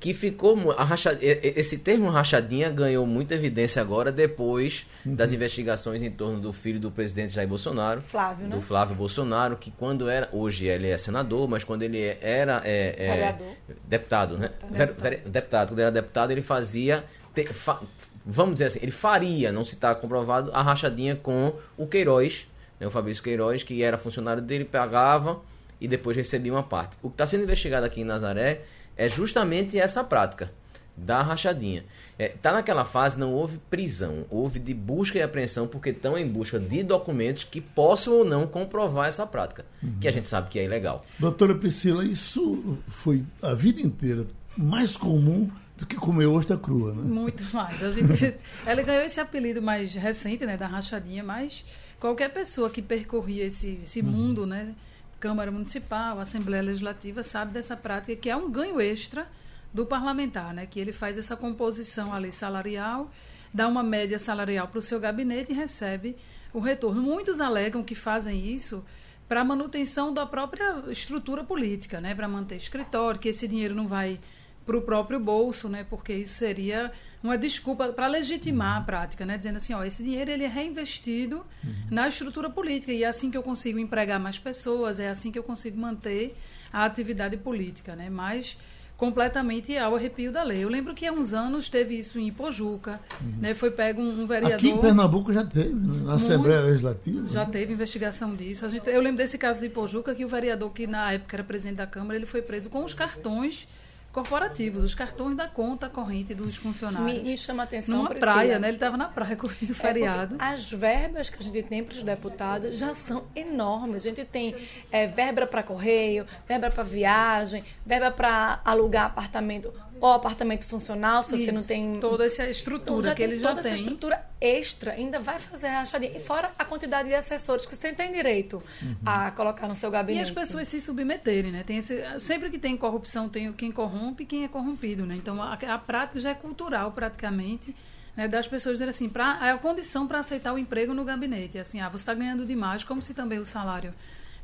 Que ficou. A racha, esse termo rachadinha ganhou muita evidência agora depois das investigações em torno do filho do presidente Jair Bolsonaro. Flávio, né? Do Flávio Bolsonaro, que quando era. Hoje ele é senador, mas quando ele era. é, é, deputado, né? Vere- deputado. Quando ele era deputado, ele fazia. te- fa- vamos dizer assim, ele faria, não se está comprovado, a rachadinha com o Queiroz, né, o Fabrício Queiroz, que era funcionário dele, pagava e depois recebia uma parte. O que está sendo investigado aqui em Nazaré é justamente essa prática da rachadinha. Está naquela fase, não houve prisão, houve de busca e apreensão, porque estão em busca de documentos que possam ou não comprovar essa prática, que a gente sabe que é ilegal. Doutora Priscila, isso foi a vida inteira mais comum do que comer ostra crua, né? Muito mais. A gente, (laughs) ela ganhou esse apelido mais recente, né, da rachadinha, mas qualquer pessoa que percorria esse, esse mundo, né, Câmara Municipal, Assembleia Legislativa, sabe dessa prática que é um ganho extra do parlamentar, né, que ele faz essa composição ali salarial, dá uma média salarial para o seu gabinete e recebe o retorno. Muitos alegam que fazem isso para manutenção da própria estrutura política, né, para manter escritório, que esse dinheiro não vai para o próprio bolso, né? Porque isso seria uma desculpa para legitimar a prática, né? Dizendo assim, ó, esse dinheiro ele é reinvestido na estrutura política e é assim que eu consigo empregar mais pessoas, é assim que eu consigo manter a atividade política, né? Mas completamente ao arrepio da lei. Eu lembro que há uns anos teve isso em Ipojuca, né? Foi pego um, um vereador Aqui em Pernambuco já teve, né? na Assembleia Legislativa. já né? teve investigação disso. Gente, eu lembro desse caso de Ipojuca que o vereador que na época era presidente da Câmara, ele foi preso com os cartões corporativos, os cartões da conta corrente dos funcionários. me, me chama a atenção. Numa Priscila. praia, né? Ele estava na praia curtindo o É feriado. as verbas que a gente tem para os deputados já são enormes. A gente tem é, verba para correio, verba para viagem, verba para alugar apartamento ou apartamento funcional, se você Isso, não tem. toda essa estrutura já que tem ele já toda essa tem. estrutura extra, ainda vai fazer a rachadinha. E fora a quantidade de assessores que você tem direito a colocar no seu E gabinete. as pessoas se submeterem, né? Tem esse, sempre que tem corrupção, tem quem corrompe e quem é corrompido, né? Então a, a prática já é cultural, praticamente, né? das pessoas dizerem assim, pra, é a condição para aceitar o emprego no gabinete. É Assim, ah, você está ganhando demais, como se também o salário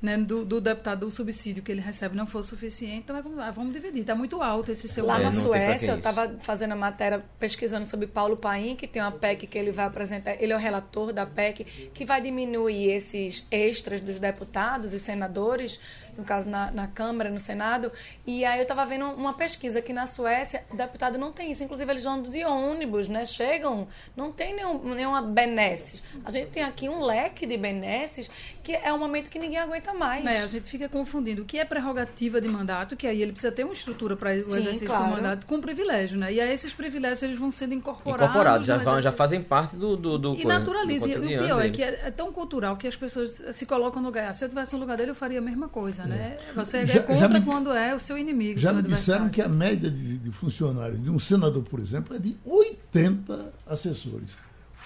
né, do, do deputado, do subsídio que ele recebe não for suficiente, então é como, ah, vamos dividir. Está muito alto esse seu Lá É, na Suécia, eu estava fazendo a matéria pesquisando sobre Paulo Paim, que tem uma PEC que ele vai apresentar. Ele é o relator da PEC, que vai diminuir esses extras dos deputados e senadores, no caso na, na Câmara, no Senado. E aí eu estava vendo uma pesquisa que na Suécia, o deputado não tem isso. Inclusive, eles andam de ônibus, né? Chegam, não tem nenhum, nenhuma benesses. A gente tem aqui um leque de benesses que é um momento que ninguém aguenta mais. É, a gente fica confundindo o que é prerrogativa de mandato, que aí ele precisa ter uma estrutura para o Sim, exercício claro. do mandato, com privilégio, né? E aí esses privilégios eles vão sendo incorporados. Incorporados, já, vão- já fazem parte do. do, do E coisa, naturaliza. do E o pior é deles. que é, é tão cultural que as pessoas se colocam no lugar. Se eu tivesse no lugar dele, eu faria a mesma coisa, né? Você é Já- já contra me- quando é o seu inimigo, Já seu me disseram que a média de, de funcionários de um senador, por exemplo, é de 80 assessores.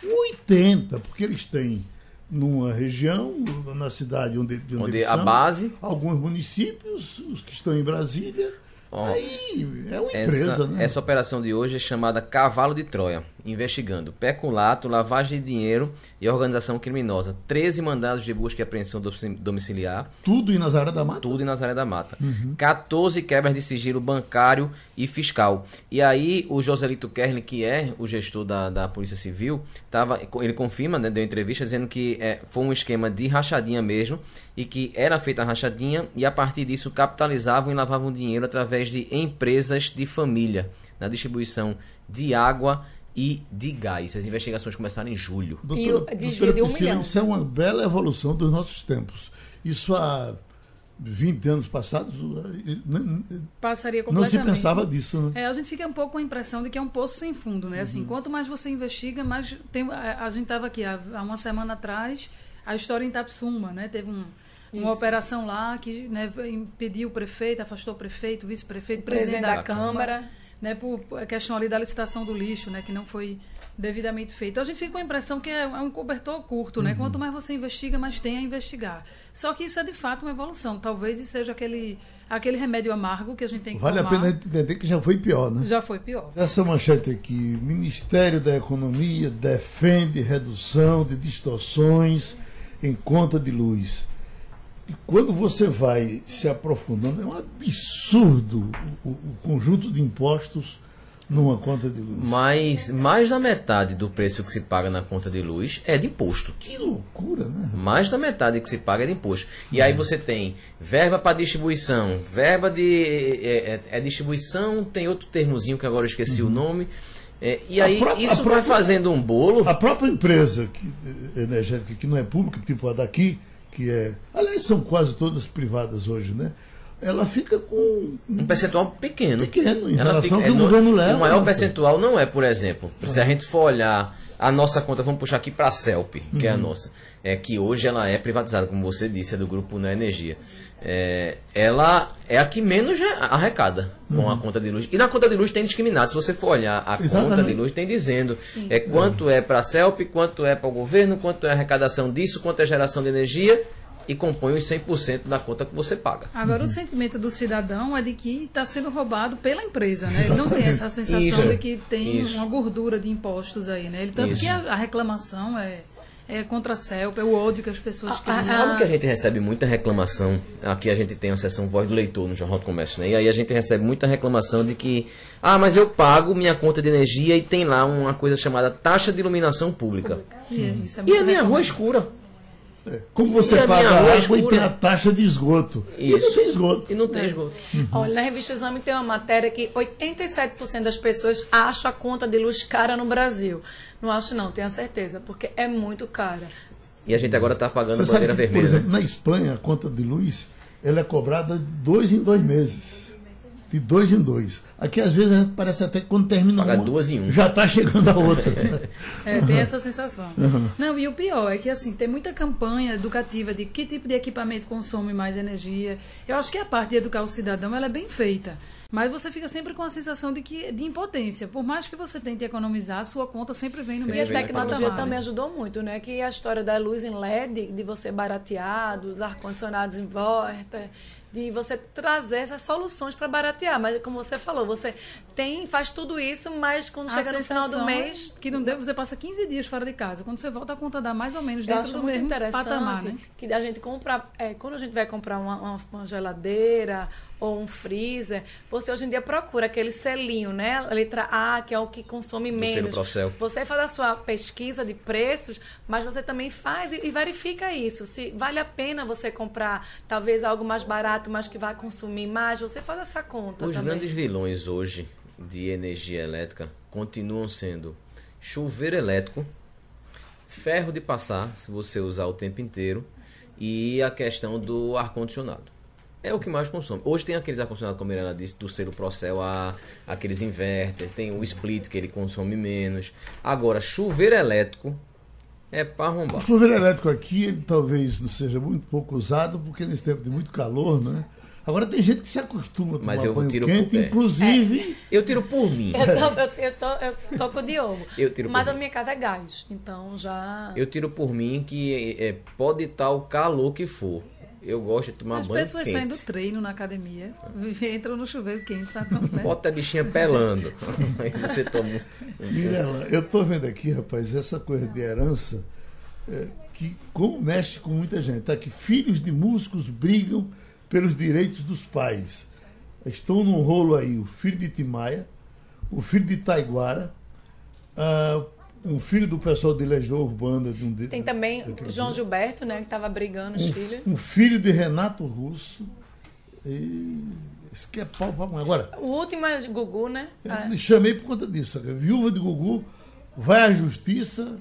80, porque eles têm numa região, na cidade onde, de onde, Onde eles a são, base- alguns municípios, os que estão em Brasília, Ó, Aí é uma empresa, essa, né? essa operação de hoje é chamada Cavalo de Troia, investigando peculato, lavagem de dinheiro e organização criminosa. 13 mandados de busca e apreensão domi- domiciliar, Tudo em Nazaré da Mata. tudo em Nazaré da Mata. 14 quebras de sigilo bancário e fiscal. E aí o Joselito Kerlin, que é o gestor da, da Polícia Civil, tava, ele confirma, né, deu entrevista dizendo que é, foi um esquema de rachadinha mesmo e que era feita a rachadinha e a partir disso capitalizavam e lavavam dinheiro através de empresas de família na distribuição de água e de gás. As investigações começaram em julho. E o desvio de um Priscila, milhão. Isso é uma bela evolução dos nossos tempos. Isso há 20 anos passados eh, n- Passaria não se pensava disso, né? É, a gente fica um pouco com a impressão de que é um poço sem fundo, né? Uhum. Assim, quanto mais você investiga, mais tem, a, a gente estava aqui há, há uma semana atrás, a história em Itapsuma, né? Teve um- uma Isso. operação lá que né, impediu o prefeito, afastou o prefeito, o vice-prefeito, o presidente, Presidente da, da Câmara, Câmara. Né? Por a questão ali da licitação do lixo, né? Que não foi devidamente feito. Então, a gente fica com a impressão que é, um cobertor curto, Uhum. né? Quanto mais você investiga, mais tem a investigar. Só que isso é de fato uma evolução. Talvez isso seja aquele, aquele remédio amargo que a gente tem que Vale a tomar. pena entender que já foi pior, né? Já foi pior. Essa manchete aqui, Ministério da Economia defende redução de distorções em conta de luz. E quando você vai se aprofundando, é um absurdo o, o- conjunto de impostos numa conta de luz. Mas mais da metade do preço que se paga na conta de luz é de imposto. Que loucura, né? Mais da metade que se paga é de imposto. E aí você tem verba para distribuição, verba de. É, é- é distribuição, tem outro termozinho que agora eu esqueci o nome. É, e A aí própria- isso própria- vai fazendo um bolo. A própria empresa que, eh, energética, que não é pública, tipo a daqui, que é. Aliás, são quase todas privadas hoje, né? Ela fica com Um percentual pequeno. Pequeno, em Ela relação ao fica- que o no- governo leva, O maior percentual não é, por exemplo, se a gente for olhar a nossa conta, vamos puxar aqui para a CELP, que Uhum. é a nossa, é que hoje ela é privatizada, como você disse, é do grupo Neo Energia. É, ela é a que menos arrecada com a conta de luz. E na conta de luz tem discriminado. Se você for olhar a conta Exatamente. de luz, tem dizendo é, quanto é para a CELP, quanto é para o governo, quanto é a arrecadação disso, quanto é a geração de energia e compõe os 100% da conta que você paga. Agora, o sentimento do cidadão é de que está sendo roubado pela empresa, né? Ele não tem essa sensação Isso. de que tem Isso. uma gordura de impostos aí, né? Ele, tanto Isso. que a, a reclamação é, é contra a CELP, é o ódio que as pessoas Ah, criam. ah, Sabe que a gente recebe muita reclamação? Aqui a gente tem a seção Voz do Leitor no Jornal do Comércio, né? E aí a gente recebe muita reclamação de que, ah, mas eu pago minha conta de energia e tem lá uma coisa chamada taxa de iluminação pública. E, é- isso é E a minha rua é escura. Como você E a paga minha rua água é e escura. tem a taxa de esgoto. E Isso. não tem esgoto. E não tem esgoto. (laughs) Olha, na revista Exame tem uma matéria que 87% das pessoas acham a conta de luz cara no Brasil. Não acho não, tenho a certeza, porque é muito cara. E a gente agora está pagando Você sabe bandeira que, por vermelha. né? exemplo, na Espanha, a conta de luz ela é cobrada de dois em dois meses. De dois em dois. Aqui, às vezes, parece até que quando termina Paga uma, duas em um. já está chegando a outra. (laughs) É, tem essa sensação. Não, e o pior é que assim, tem muita campanha educativa de que tipo de equipamento consome mais energia. Eu acho que a parte de educar o cidadão ela é bem feita. Mas você fica sempre com a sensação de que de impotência. Por mais que você tente economizar, a sua conta sempre vem no Sempre E a tecnologia patamar, também né? ajudou muito, né? Que a história da luz em LED, de você baratear, dos ar-condicionados em volta, de você trazer essas soluções para baratear. Mas como você falou, você tem, faz tudo isso, mas quando A chega no final do mês, que não deve, você passa 15 dias fora de casa. Quando você volta a conta dá mais ou menos Eu dentro acho do muito mesmo patamar, né? que a gente compra, é, quando a gente vai comprar uma, uma- uma geladeira ou um freezer, você hoje em dia procura aquele selinho, né? A letra A, que é o que consome menos. Você faz a sua pesquisa de preços, mas você também faz e, e verifica isso. Se vale a pena você comprar talvez algo mais barato, mas que vai consumir mais, você faz essa conta Os também. grandes vilões hoje de energia elétrica continuam sendo chuveiro elétrico, ferro de passar, se você usar o tempo inteiro, e a questão do ar-condicionado. É o que mais consome. Hoje tem aqueles ar-condicionados, como a Mirella disse, do selo Procel A, aqueles inverter, tem o split que ele consome menos. Agora, chuveiro elétrico é para O arrombar. chuveiro elétrico aqui, ele talvez não seja muito pouco usado, porque nesse tempo de muito calor, né? Agora tem gente que se acostuma a tomar Mas eu banho tiro quente, por inclusive... Eu tiro por mim. Eu tô, eu, eu tô, eu tô com o Diogo. Eu tiro mas por a mim. minha casa é gás. Então já. Eu tiro por mim que é, pode estar o calor que for. Eu gosto de tomar As banho pessoas quente. saem do treino na academia, (laughs) entram no chuveiro quente, tá tão, né? Bota a bichinha pelando. (laughs) Aí você toma. Mirela, eu estou vendo aqui, rapaz, essa coisa de herança, é, que como mexe com muita gente, tá? Que filhos de músicos brigam pelos direitos dos pais. Estão num rolo aí o filho de Timaya, o filho de Taiguara, ah, um filho do pessoal de Legião Urbana. De um de, Tem também João grupo. Gilberto, né, que tava brigando os filhos. um, um filho de Renato Russo. E... Isso que é pau mãe. Agora, O último é Gugu, né? eu Ah, me chamei por conta disso. sabe? Viúva de Gugu vai à justiça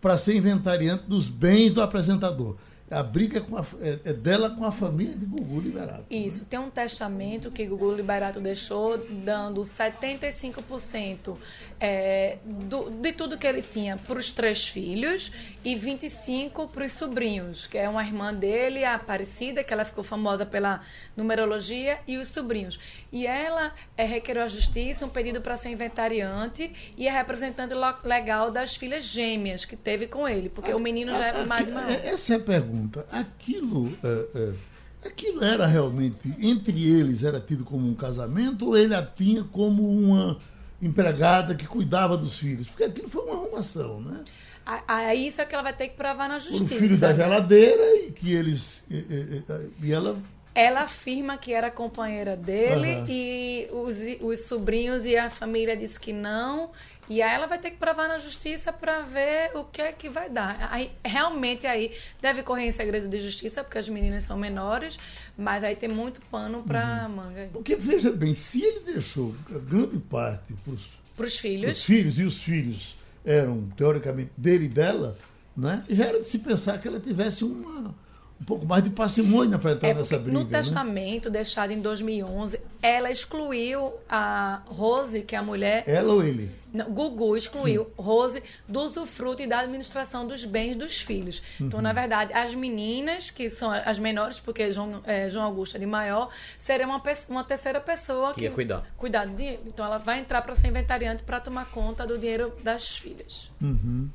para ser inventariante dos bens do apresentador. A briga a- é- é dela com a família de Gugu Liberato. Isso, tem um testamento que Gugu Liberato deixou, dando 75% é, do, de tudo que ele tinha para os três filhos e 25% para os sobrinhos, que é uma irmã dele, a Aparecida, que ela ficou famosa pela numerologia, e os sobrinhos. E ela é, requereu à justiça um pedido para ser inventariante e é representante legal das filhas gêmeas que teve com ele, porque o menino já é mais Aqui- maior. é- Essa é a pergunta. Aquilo, é, é, aquilo era realmente, entre eles, era tido como um casamento ou ele a tinha como uma empregada que cuidava dos filhos? Porque aquilo foi uma arrumação, né? A- Aí isso é que ela vai ter que provar na justiça. o filho da geladeira e que eles. E- e- e ela Ela afirma que era companheira dele Aham. e os, os sobrinhos e a família disse que não. E aí ela vai ter que provar na justiça para ver o que é que vai dar. Aí, realmente aí deve correr em segredo de justiça, porque as meninas são menores, mas aí tem muito pano para Uhum. manga. aí. Porque, veja bem, se ele deixou grande parte para os Para os filhos. filhos, e os filhos eram, teoricamente, dele e dela, né? já era de se pensar que ela tivesse uma, um pouco mais de parcimônia para entrar É nessa briga. no né? testamento deixado em 2011, ela excluiu a Rose, que é a mulher, Ela ou ele? Não, Gugu excluiu Rose do usufruto e da administração dos bens dos filhos. Então, Uhum. na verdade, as meninas, que são as menores, porque João, eh, João Augusto é de maior, será uma, uma terceira pessoa Que ia cuidar. cuidar do dinheiro. Então, ela vai entrar para ser inventariante para tomar conta do dinheiro das filhas. Uhum.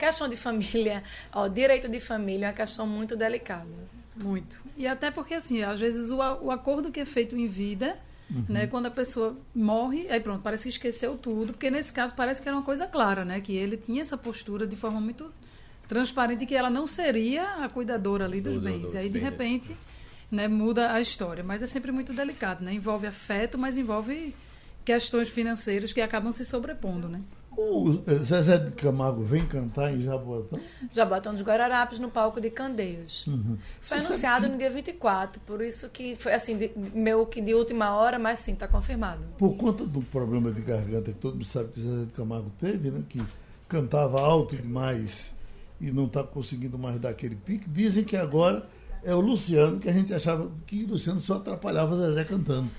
Questão de família, (laughs) ó, direito de família é uma questão muito delicada. Muito. E até porque, assim, às vezes o, o acordo que é feito em vida, né, quando a pessoa morre, aí pronto, parece que esqueceu tudo, porque nesse caso parece que era uma coisa clara, né, que ele tinha essa postura de forma muito transparente que ela não seria a cuidadora ali dos Do- do- bens. do aí, de bem, repente, né, muda a história. Mas é sempre muito delicado, né? Envolve afeto, mas envolve questões financeiras que acabam se sobrepondo, né? O eh, Zezé de Camargo vem cantar em Jaboatão? Já botam dos Guararapes no palco de Candeias. Foi Uhum. Você sabe anunciado que- no dia 24, por isso que foi assim, de, meio que de última hora, mas sim, está confirmado. Por conta do problema de garganta que todo mundo sabe que Zezé de Camargo teve, né? Que cantava alto demais e não está conseguindo mais dar aquele pique. Dizem que agora é o Luciano, que a gente achava que o Luciano só atrapalhava Zezé cantando.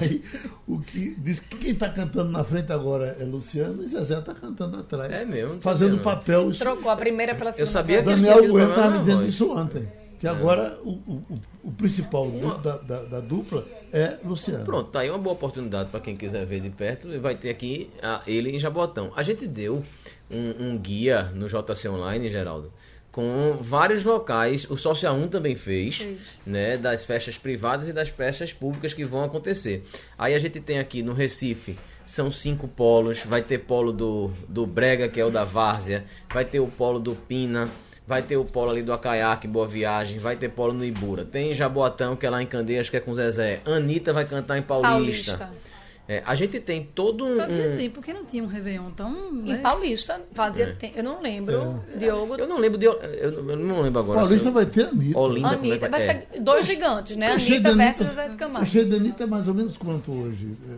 Aí, o que diz que quem está cantando na frente agora é Luciano e Zezé está cantando atrás. É mesmo, Fazendo sabia, não. papel. isso- Trocou a primeira pela segunda. sabia voz. que- Daniel Bueno estava me dizendo voz. isso ontem. Que agora o, o- o- principal du- da, da- da dupla é Luciano. Pronto, tá aí uma boa oportunidade para quem quiser ver de perto. e Vai ter aqui a- ele em Jabotão. A gente deu um, um guia no JC Online, Geraldo, com vários locais. O Social 1 também fez, né? Das festas privadas e das festas públicas que vão acontecer. Aí a gente tem aqui no Recife. São cinco polos. Vai ter polo do, do Brega, que é o da Várzea. Vai ter o polo do Pina. Vai ter o polo ali do Acaiaque, Boa Viagem. Vai ter polo no Ibura. Tem Jaboatão, que é lá em Candeias, que é com Zezé. Anitta vai cantar em Paulista. Paulista. É, a gente tem todo um. Fazia um- tempo que não tinha um Réveillon tão... Em Né? Paulista, fazia É. tempo. Eu não lembro, Diogo. Eu não lembro de. Eu, não lembro agora. Paulista vai ter Anitta. Olinda, é Anitta, que vai é? ser dois gigantes, né? Anitta versus José de O Camargo. cachê da Anitta é mais ou menos quanto hoje? É,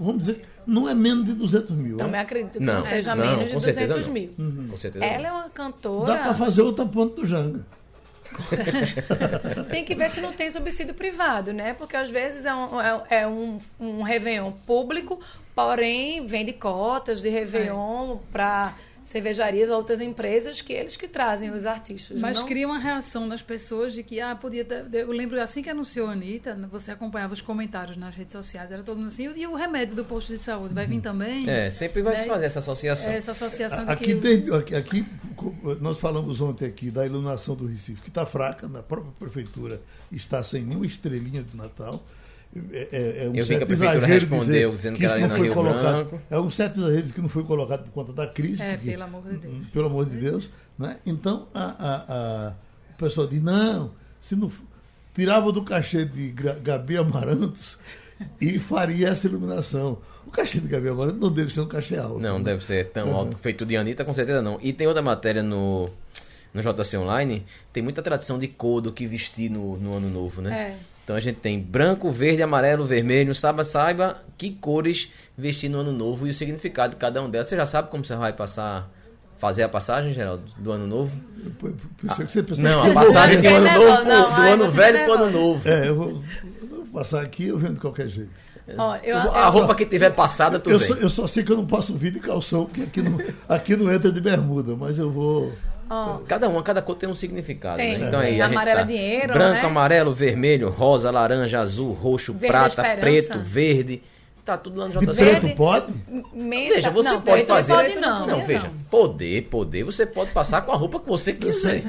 vamos dizer, não é menos de 200 mil. Também né? acredito que Não, não, seja não, menos de com certeza 200 não. mil. Uhum. Com certeza. Ela é não. uma Dá cantora. para fazer outra ponta do Janga. Tem que ver se não tem subsídio privado, né? Porque às vezes é um, é, é um, um Réveillon público, porém vende cotas de Réveillon para cervejarias ou outras empresas que eles que trazem os artistas. Mas não... cria uma reação das pessoas de que, ah, podia ter. Eu lembro assim que anunciou a Anitta, você acompanhava os comentários nas redes sociais, era todo mundo assim, e o remédio do posto de saúde vai vir também? É, sempre vai Né? se fazer essa associação. Essa associação de Aqui, que. aqui, aqui, nós falamos ontem aqui da iluminação do Recife, que está fraca, na própria prefeitura está sem nenhuma estrelinha de Natal. É, é- é um Eu vi que a prefeitura exagero respondeu dizer dizendo que isso era não foi Rio colocado. Branco. É um certo exagero que não foi colocado por conta da crise. É, porque- pelo amor de Deus. pelo amor de Deus. Né? Então, a, a, a, o pessoal diz, não, se não tirava do cachê de Gabi Amarantos e faria essa iluminação. O cachê de Gabi Amarantos não deve ser um cachê alto. Não né? deve ser tão Uhum. alto feito de Anitta, com certeza não. E tem outra matéria no, no JC Online, tem muita tradição de cor do que vestir no, no ano novo, né? É. Então a gente tem branco, verde, amarelo, vermelho. Saiba, saiba que cores vestir no ano novo e o significado de cada um delas. Você já sabe como você vai passar, fazer a passagem, Geraldo, do ano novo? Eu pensei que você pensava Não, que a passagem do ano nervosa, novo, pro- não, do ai, ano velho pro nervosa. ano novo. É, eu vou, eu vou passar aqui eu vendo de qualquer jeito. Ó, eu, A eu- roupa que tiver passada, tu Eu vem. só, eu só sei que eu não posso vir de calção, porque aqui não, aqui não entra de bermuda, mas eu vou. Ó, Cada uma, cada cor tem um significado. Tem. Né? Então aí Amarelo tá é dinheiro, Branco, né? amarelo, vermelho, rosa, laranja, azul, roxo, Verde prata, esperança. preto, verde. Tá tudo lá no JC. preto pode? menta- Veja, você não, pode fazer. Pode não. não, veja, não. poder, poder, você pode passar com a roupa que você quiser.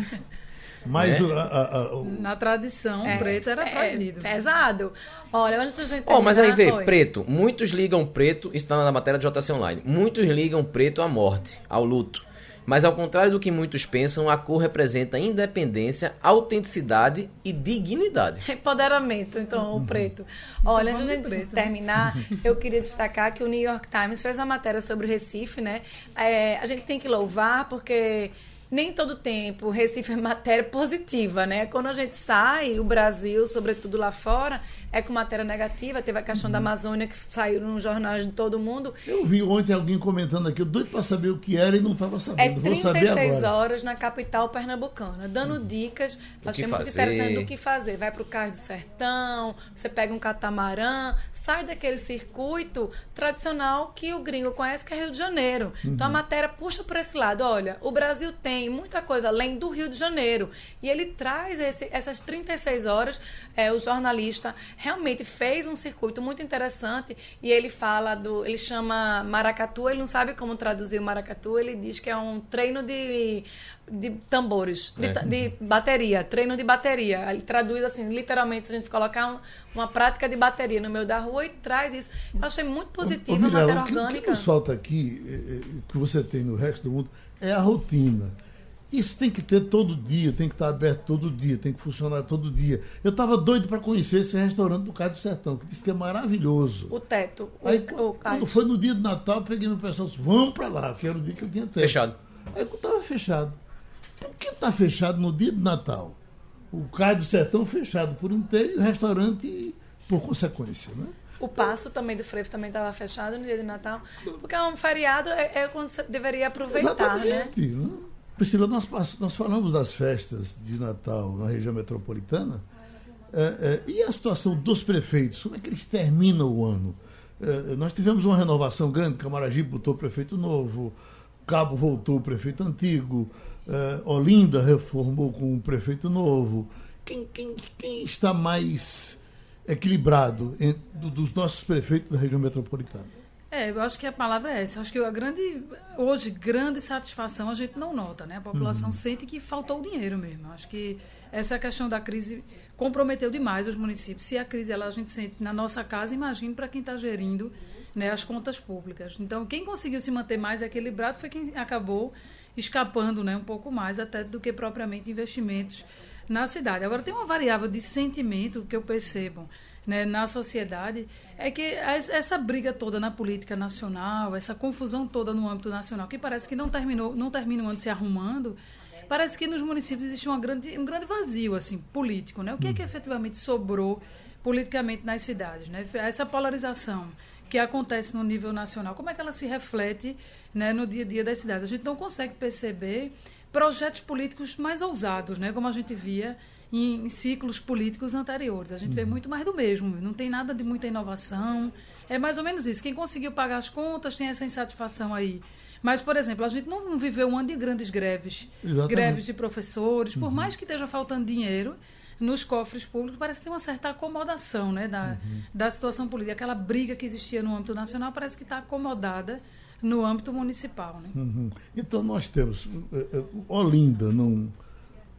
Mas É. o- a- a- o- Na tradição, É, preto era é proibido. pesado. Olha, antes da gente Ó, mas aí vê, preto. Muitos ligam preto, está na matéria do JC Online. Muitos ligam preto à morte, ao luto. Mas ao contrário do que muitos pensam, a cor representa independência, autenticidade e dignidade. (laughs) Empoderamento, então, o preto. Olha, antes de a gente terminar, (laughs) eu queria destacar que o New York Times fez uma matéria sobre o Recife, né? É, a gente tem que louvar porque nem todo tempo o Recife é matéria positiva, né? Quando a gente sai, o Brasil, sobretudo lá fora, é com matéria negativa. Teve a questão Uhum. da Amazônia que saiu nos jornais de todo mundo. eu vi ontem alguém comentando aqui, eu doido para saber o que era e não estava É sabendo. Vou saber 36 agora. horas na capital pernambucana, dando dicas. Achei que muito interessante do que fazer. Vai para o Cais do Sertão, você pega um catamarã, sai daquele circuito tradicional que o gringo conhece, que é Rio de Janeiro. Então a matéria puxa por esse lado. Olha, o Brasil tem muita coisa além do Rio de Janeiro. E ele traz esse- essas 36 horas. é, o jornalista realmente fez um circuito muito interessante e ele fala do. Ele chama maracatu, ele não sabe como traduzir o maracatu, ele diz que é um treino de, de tambores, de, É. de bateria, treino de bateria. Ele traduz assim, literalmente, se a gente colocar um- uma prática de bateria no meio da rua e traz isso. Eu achei muito Ô, positiva a matéria o que- O orgânica. que nos falta aqui, eh, eh, que você tem no resto do mundo, é a rotina. Isso tem que ter todo dia, tem que estar aberto todo dia, tem que funcionar todo dia. Eu estava doido para conhecer esse restaurante do do Sertão, que disse que é maravilhoso. O teto. o- Aí, o, quando foi no dia do Natal, eu peguei meu pessoal disse, vamos para lá, que era o dia que eu tinha tempo. Fechado. Aí estava fechado. Por que está fechado no dia do Natal? O do Sertão fechado por inteiro e o restaurante por consequência, né? O passo também do frevo também estava fechado no dia de Natal. Porque é um feriado, é, é quando você deveria aproveitar, né? Exatamente. né? Priscila, nós, nós falamos das festas de Natal na região metropolitana. É, é, e a situação dos prefeitos? Como é que eles terminam o ano? É, nós tivemos uma renovação grande, Camaragibe botou prefeito novo, Cabo voltou o prefeito antigo, é, Olinda reformou com um prefeito novo. Quem, quem- quem está mais equilibrado dos nossos prefeitos da região metropolitana? É, eu acho que a palavra é essa. Eu acho que a grande, hoje, grande satisfação a gente não nota, né? A população sente que faltou o dinheiro mesmo. Eu acho que essa questão da crise comprometeu demais os municípios. Se a crise ela, a gente sente na nossa casa, imagine para quem está gerindo né, as contas públicas. Então, quem conseguiu se manter mais equilibrado foi quem acabou escapando né, um pouco mais até do que propriamente investimentos na cidade. Agora, tem uma variável de sentimento que eu percebo né, na sociedade, é que es- essa briga toda na política nacional, essa confusão toda no âmbito nacional, que parece que não terminou, não termina o ano se arrumando, parece que nos municípios existe uma grande, um grande vazio assim político, né? O que é que efetivamente sobrou politicamente nas cidades, né? Essa polarização que acontece no nível nacional, como é que ela se reflete né, no dia a dia das cidades? A gente não consegue perceber projetos políticos mais ousados, né? Como a gente via em, em ciclos políticos anteriores. A gente vê muito mais do mesmo. Não tem nada de muita inovação. É mais ou menos isso. Quem conseguiu pagar as contas tem essa insatisfação aí Mas, por exemplo, a gente não viveu um ano de grandes greves. Exatamente. Greves de professores. Por mais que esteja faltando dinheiro nos cofres públicos, parece que tem uma certa acomodação né, da, da situação política. Aquela briga que existia no âmbito nacional parece que está acomodada no âmbito municipal. Né? Uhum. Então nós temos. eh, eh, Olinda não,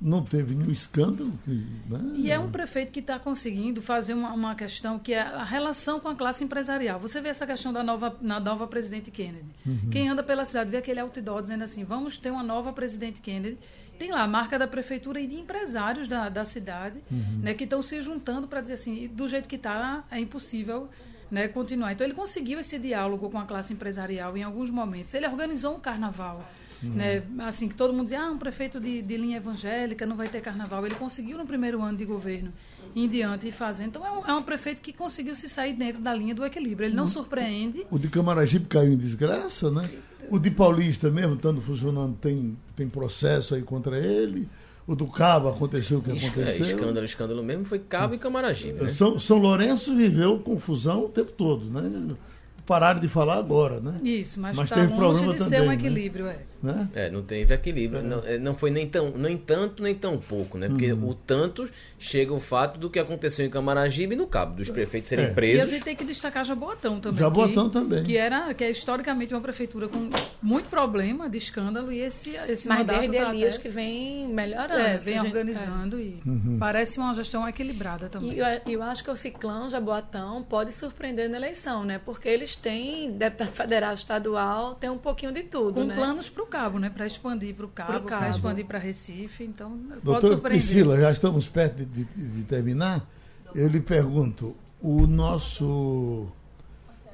não teve nenhum escândalo. Que, né? E é um prefeito que está conseguindo fazer uma, uma questão que é a relação com a classe empresarial. Você vê essa questão da nova, na nova presidente Kennedy. Quem anda pela cidade vê aquele outdoor dizendo assim: vamos ter uma nova presidente Kennedy. Tem lá a marca da prefeitura e de empresários da, da cidade né, que estão se juntando para dizer assim: do jeito que está, é impossível. Né, continuar. Então ele conseguiu esse diálogo com a classe empresarial em alguns momentos. Ele organizou um carnaval né? Assim, que todo mundo dizia, ah, um prefeito de, de linha evangélica não vai ter carnaval. Ele conseguiu no primeiro ano de governo em diante e fazendo. Então é um, é um prefeito que conseguiu se sair dentro da linha do equilíbrio. Ele não surpreende. O de Camaragibe caiu em desgraça, né? O de Paulista mesmo, estando funcionando, tem, tem processo aí contra ele. O do Cabo aconteceu o que é, aconteceu. escândalo, escândalo mesmo foi Cabo e Camaragibe. Né? São, São Lourenço viveu confusão o tempo todo, né? Pararam de falar agora, né? Isso, mas Mas está teve longe problema de ser também, um né? equilíbrio. É. né? É, não teve equilíbrio. Não, é, não foi nem, tão, nem tanto, nem tão pouco, né? Porque Uhum. o tanto chega o fato do que aconteceu em Camaragibe e no Cabo, dos prefeitos serem É. E a presos. gente tem que destacar Jaboatão também. Jaboatão que, também. Que, era, que é historicamente uma prefeitura com muito problema de escândalo e esse, esse Mas mandato desde tá Elias até- que vem melhorando. é, vem gente- organizando e Uhum. parece uma gestão equilibrada também. E eu, eu acho que o Ciclão Jaboatão pode surpreender na eleição, né? Porque eles têm deputado federal, estadual, tem um pouquinho de tudo, Com né? planos para o Cabo, né? Para expandir para o Cabo, para expandir para Recife. Então, pode Doutora surpreender. Priscila, já estamos perto de, de- de terminar. Eu lhe pergunto, o nosso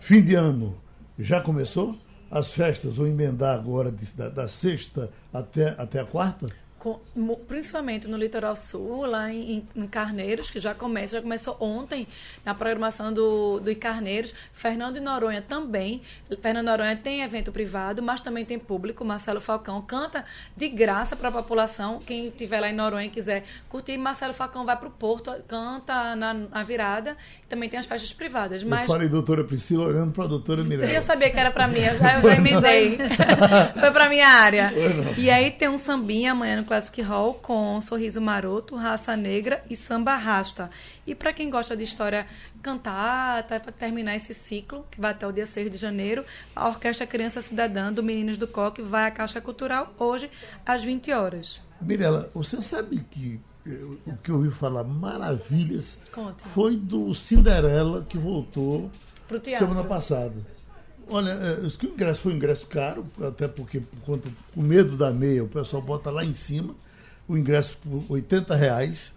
fim de ano já começou? As festas vão emendar agora de- da, da sexta até, até a quarta? Com- principalmente no litoral sul, lá em, em Carneiros, que já começa, já começou ontem na programação do, do Carneiros. Fernando de Noronha também. Fernando Noronha tem evento privado, mas também tem público. Marcelo Falcão canta de graça para a população. Quem estiver lá em Noronha e quiser curtir, Marcelo Falcão vai para o Porto, canta na, na virada. Também tem as festas privadas. Eu Mas falei doutora Priscila olhando para a doutora eu Mirella. sabia que era pra mim, eu já, eu já emendei. (laughs) Foi pra minha área. E aí tem um sambinha amanhã no Classic Hall com Sorriso Maroto, Raça Negra e Samba Rasta. E pra quem gosta de história cantata, pra terminar esse ciclo, que vai até o dia 6 de janeiro, a Orquestra Criança Cidadã do Meninos do Coque vai à Caixa Cultural hoje às 20 horas. Mirella, você sabe que eh, o que eu ouvi falar maravilhas Conte. foi do Cinderela que voltou semana passada. Olha, eh, acho que o ingresso foi um ingresso caro, até porque por conta o medo da meia, o pessoal bota lá em cima, o ingresso por 80 reais.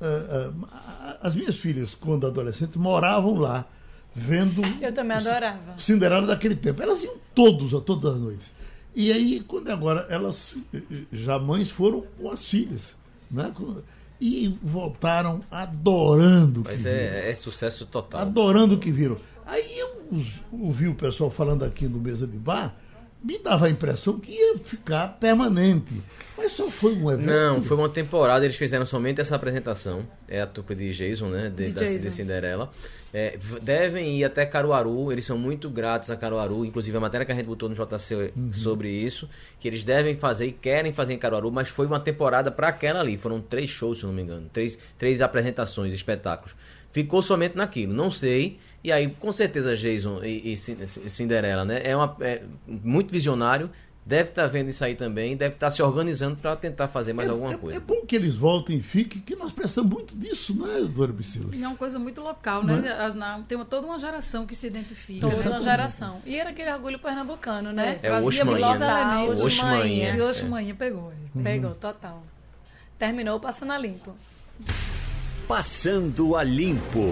Eh, eh, as minhas filhas, quando adolescentes, moravam lá, vendo Eu também adorava. Cinderela daquele tempo. Elas iam todos, a todas as noites. E aí, quando agora elas eh, já mães foram com as filhas, né? Com- E voltaram adorando o que Mas viram. é, é sucesso total. Adorando o que viram. Aí eu ouvi o pessoal falando aqui no mesa de bar, me dava a impressão que ia ficar permanente. Mas só foi um evento. Não, foi uma temporada, eles fizeram somente essa apresentação. É a trupe de Jason, né? De, De da, Jason. de Cinderela. É, devem ir até Caruaru, eles são muito gratos a Caruaru. Inclusive a matéria que a gente botou no JC sobre isso, que eles devem fazer e querem fazer em Caruaru, mas foi uma temporada para aquela ali. Foram três shows, se eu não me engano. Três, três apresentações, espetáculos. Ficou somente naquilo, não sei. E aí, com certeza, Jason e, e Cin- Cinderela, né? É, uma, é muito visionário. Deve estar vendo isso aí também, deve estar se organizando para tentar fazer mais é, alguma é- coisa. é bom que eles voltem e fiquem, que nós precisamos muito disso, né, doutora Priscila? E é uma coisa muito local, né? As- na- Tem uma- toda uma geração que se identifica. Toda Exatamente. uma geração. E era aquele orgulho pernambucano, né? É o Trazia muitos né? elementos. O Oxmanhã. E o Oxmanhã pegou. é. Pegou, total. Terminou passando a limpo. Passando a Limpo.